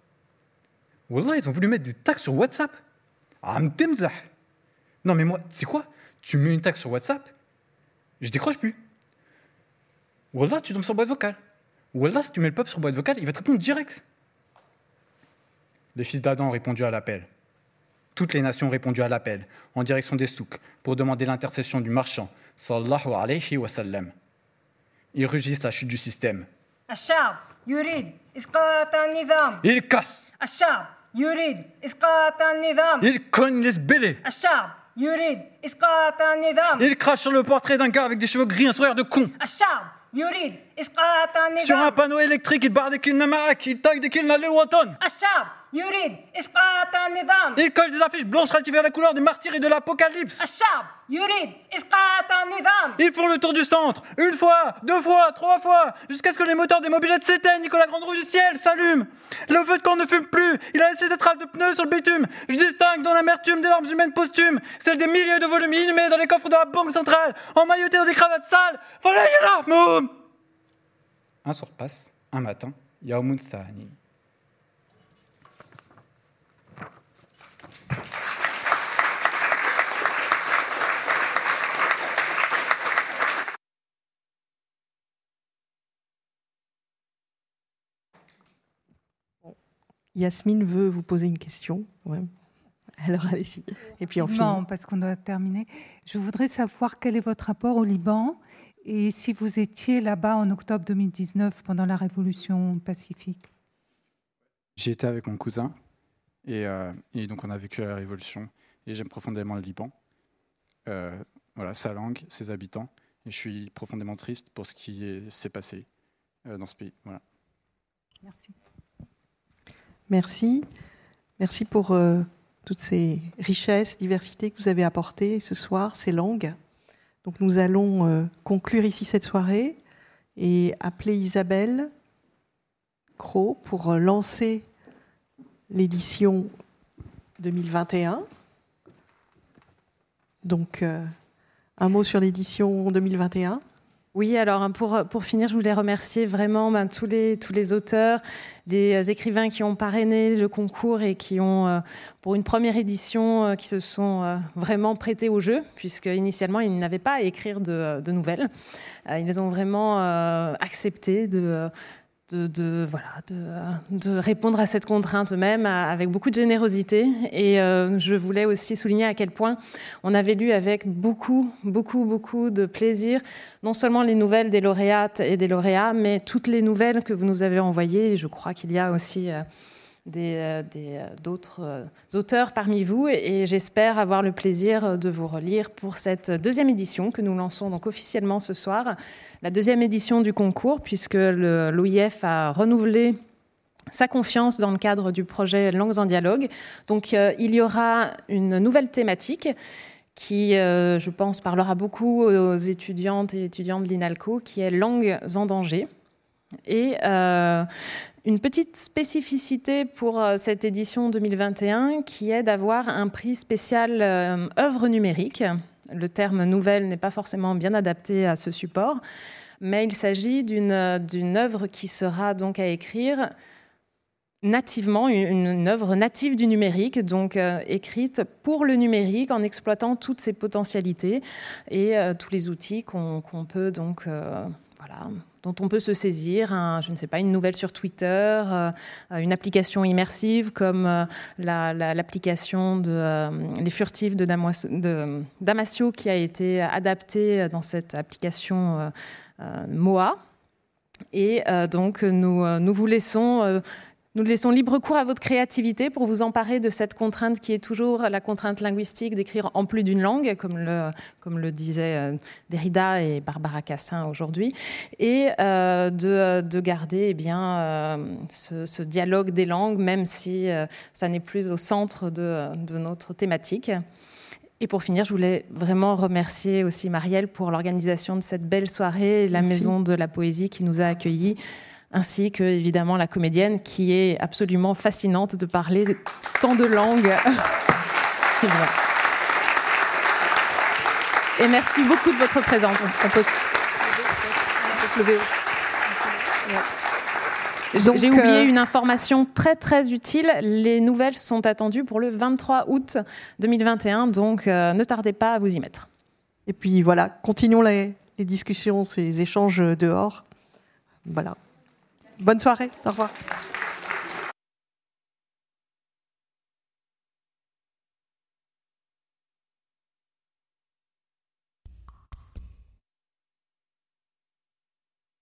Wallah, ils ont voulu mettre des taxes sur WhatsApp. Non mais moi, c'est quoi? Tu mets une taxe sur WhatsApp Je décroche plus. Wallah, tu tombes sur boîte vocale. Wallah, si tu mets le peuple sur boîte vocale, il va te répondre direct. Les fils d'Adam ont répondu à l'appel. Toutes les nations ont répondu à l'appel, en direction des souks, pour demander l'intercession du marchand, sallallahu alayhi wa sallam. Ils rugissent la chute du système. Ils cassent. Ils cognent les bélés. Ils crachent sur le portrait d'un gars avec des cheveux gris, un sourire de con. الشعب يريد إسقاط النظام. Sur un panneau électrique, il barre des kills Namarak, il tague des kills Nalil Watan. الشعب يريد إسقاط النظام. Il colle des affiches blanches relativées à la couleur des martyrs et de l'apocalypse. الشعب يريد إسقاط النظام. Ils font le tour du centre, une fois, deux fois, trois fois, jusqu'à ce que les moteurs des mobilettes s'éteignent et que la grande roue du ciel s'allume. Le feu de camp ne fume plus, il a laissé des traces de pneus sur le bitume. Je distingue dans l'amertume des larmes humaines posthumes, celles des milliers de volumes inhumés dans les coffres de la banque centrale, emmaillotés dans des cravates sales. Voilà, il Un soir passe, un matin, Yaoumoun Thani. Yasmine veut vous poser une question. Ouais. Alors allez-y. Et puis on finit. Non, parce qu'on doit terminer. Je voudrais savoir quel est votre rapport au Liban et si vous étiez là-bas en octobre 2019 pendant la révolution pacifique. J'y étais avec mon cousin et, euh, et, donc on a vécu la révolution et j'aime profondément le Liban. Euh, voilà, sa langue, ses habitants. Et je suis profondément triste pour ce qui s'est passé euh, dans ce pays. Merci. Merci. Merci pour toutes ces richesses, diversités que vous avez apportées ce soir, ces langues. Donc nous allons conclure ici cette soirée et appeler Isabelle Cro pour lancer l'édition 2021. Donc euh, un mot sur l'édition 2021. Oui, alors pour, pour finir, je voulais remercier vraiment ben, tous, les, tous les auteurs, les euh, écrivains qui ont parrainé le concours et qui ont, euh, pour une première édition, euh, qui se sont vraiment prêtés au jeu, puisque initialement, ils n'avaient pas à écrire de, de nouvelles. Ils ont vraiment accepté de de, voilà, de, répondre à cette contrainte même avec beaucoup de générosité. Et euh, je voulais aussi souligner à quel point on avait lu avec beaucoup, beaucoup, beaucoup de plaisir, non seulement les nouvelles des lauréates et des lauréats, mais toutes les nouvelles que vous nous avez envoyées. Je crois qu'il y a aussi... Euh, d'autres euh, auteurs parmi vous et, j'espère avoir le plaisir de vous relire pour cette deuxième édition que nous lançons donc officiellement ce soir, la deuxième édition du concours puisque l'OIF a renouvelé sa confiance dans le cadre du projet Langues en dialogue. Donc il y aura une nouvelle thématique qui, je pense, parlera beaucoup aux étudiantes et étudiants de l'INALCO, qui est Langues en danger. Et une petite spécificité pour euh, cette édition 2021 qui est d'avoir un prix spécial euh, œuvre numérique. Le terme nouvelle n'est pas forcément bien adapté à ce support, mais il s'agit d'une œuvre qui sera donc à écrire nativement, une, œuvre native du numérique, donc euh, écrite pour le numérique en exploitant toutes ses potentialités et tous les outils qu'on peut donc voilà, dont on peut se saisir, je ne sais pas, une nouvelle sur Twitter, euh, une application immersive comme euh, l'application de euh, Les Furtifs de, Damasio qui a été adaptée dans cette application MOA. Et donc, nous, nous vous laissons nous laissons libre cours à votre créativité pour vous emparer de cette contrainte qui est toujours la contrainte linguistique d'écrire en plus d'une langue, comme le, comme le disaient euh, Derrida et Barbara Cassin aujourd'hui, et euh, de, de, garder eh bien, euh, ce, dialogue des langues, même si ça n'est plus au centre de, de notre thématique. Et pour finir, je voulais vraiment remercier aussi Marielle pour l'organisation de cette belle soirée, la Maison de la Poésie qui nous a accueillis ainsi que évidemment la comédienne qui est absolument fascinante de parler tant de langues. C'est vrai. Et merci beaucoup de votre présence. J'ai oublié euh, une information très très utile. Les nouvelles sont attendues pour le 23 août 2021, donc euh, ne tardez pas à vous y mettre. Et puis voilà, continuons les, les discussions, ces échanges dehors. Voilà. Bonne soirée. Au revoir.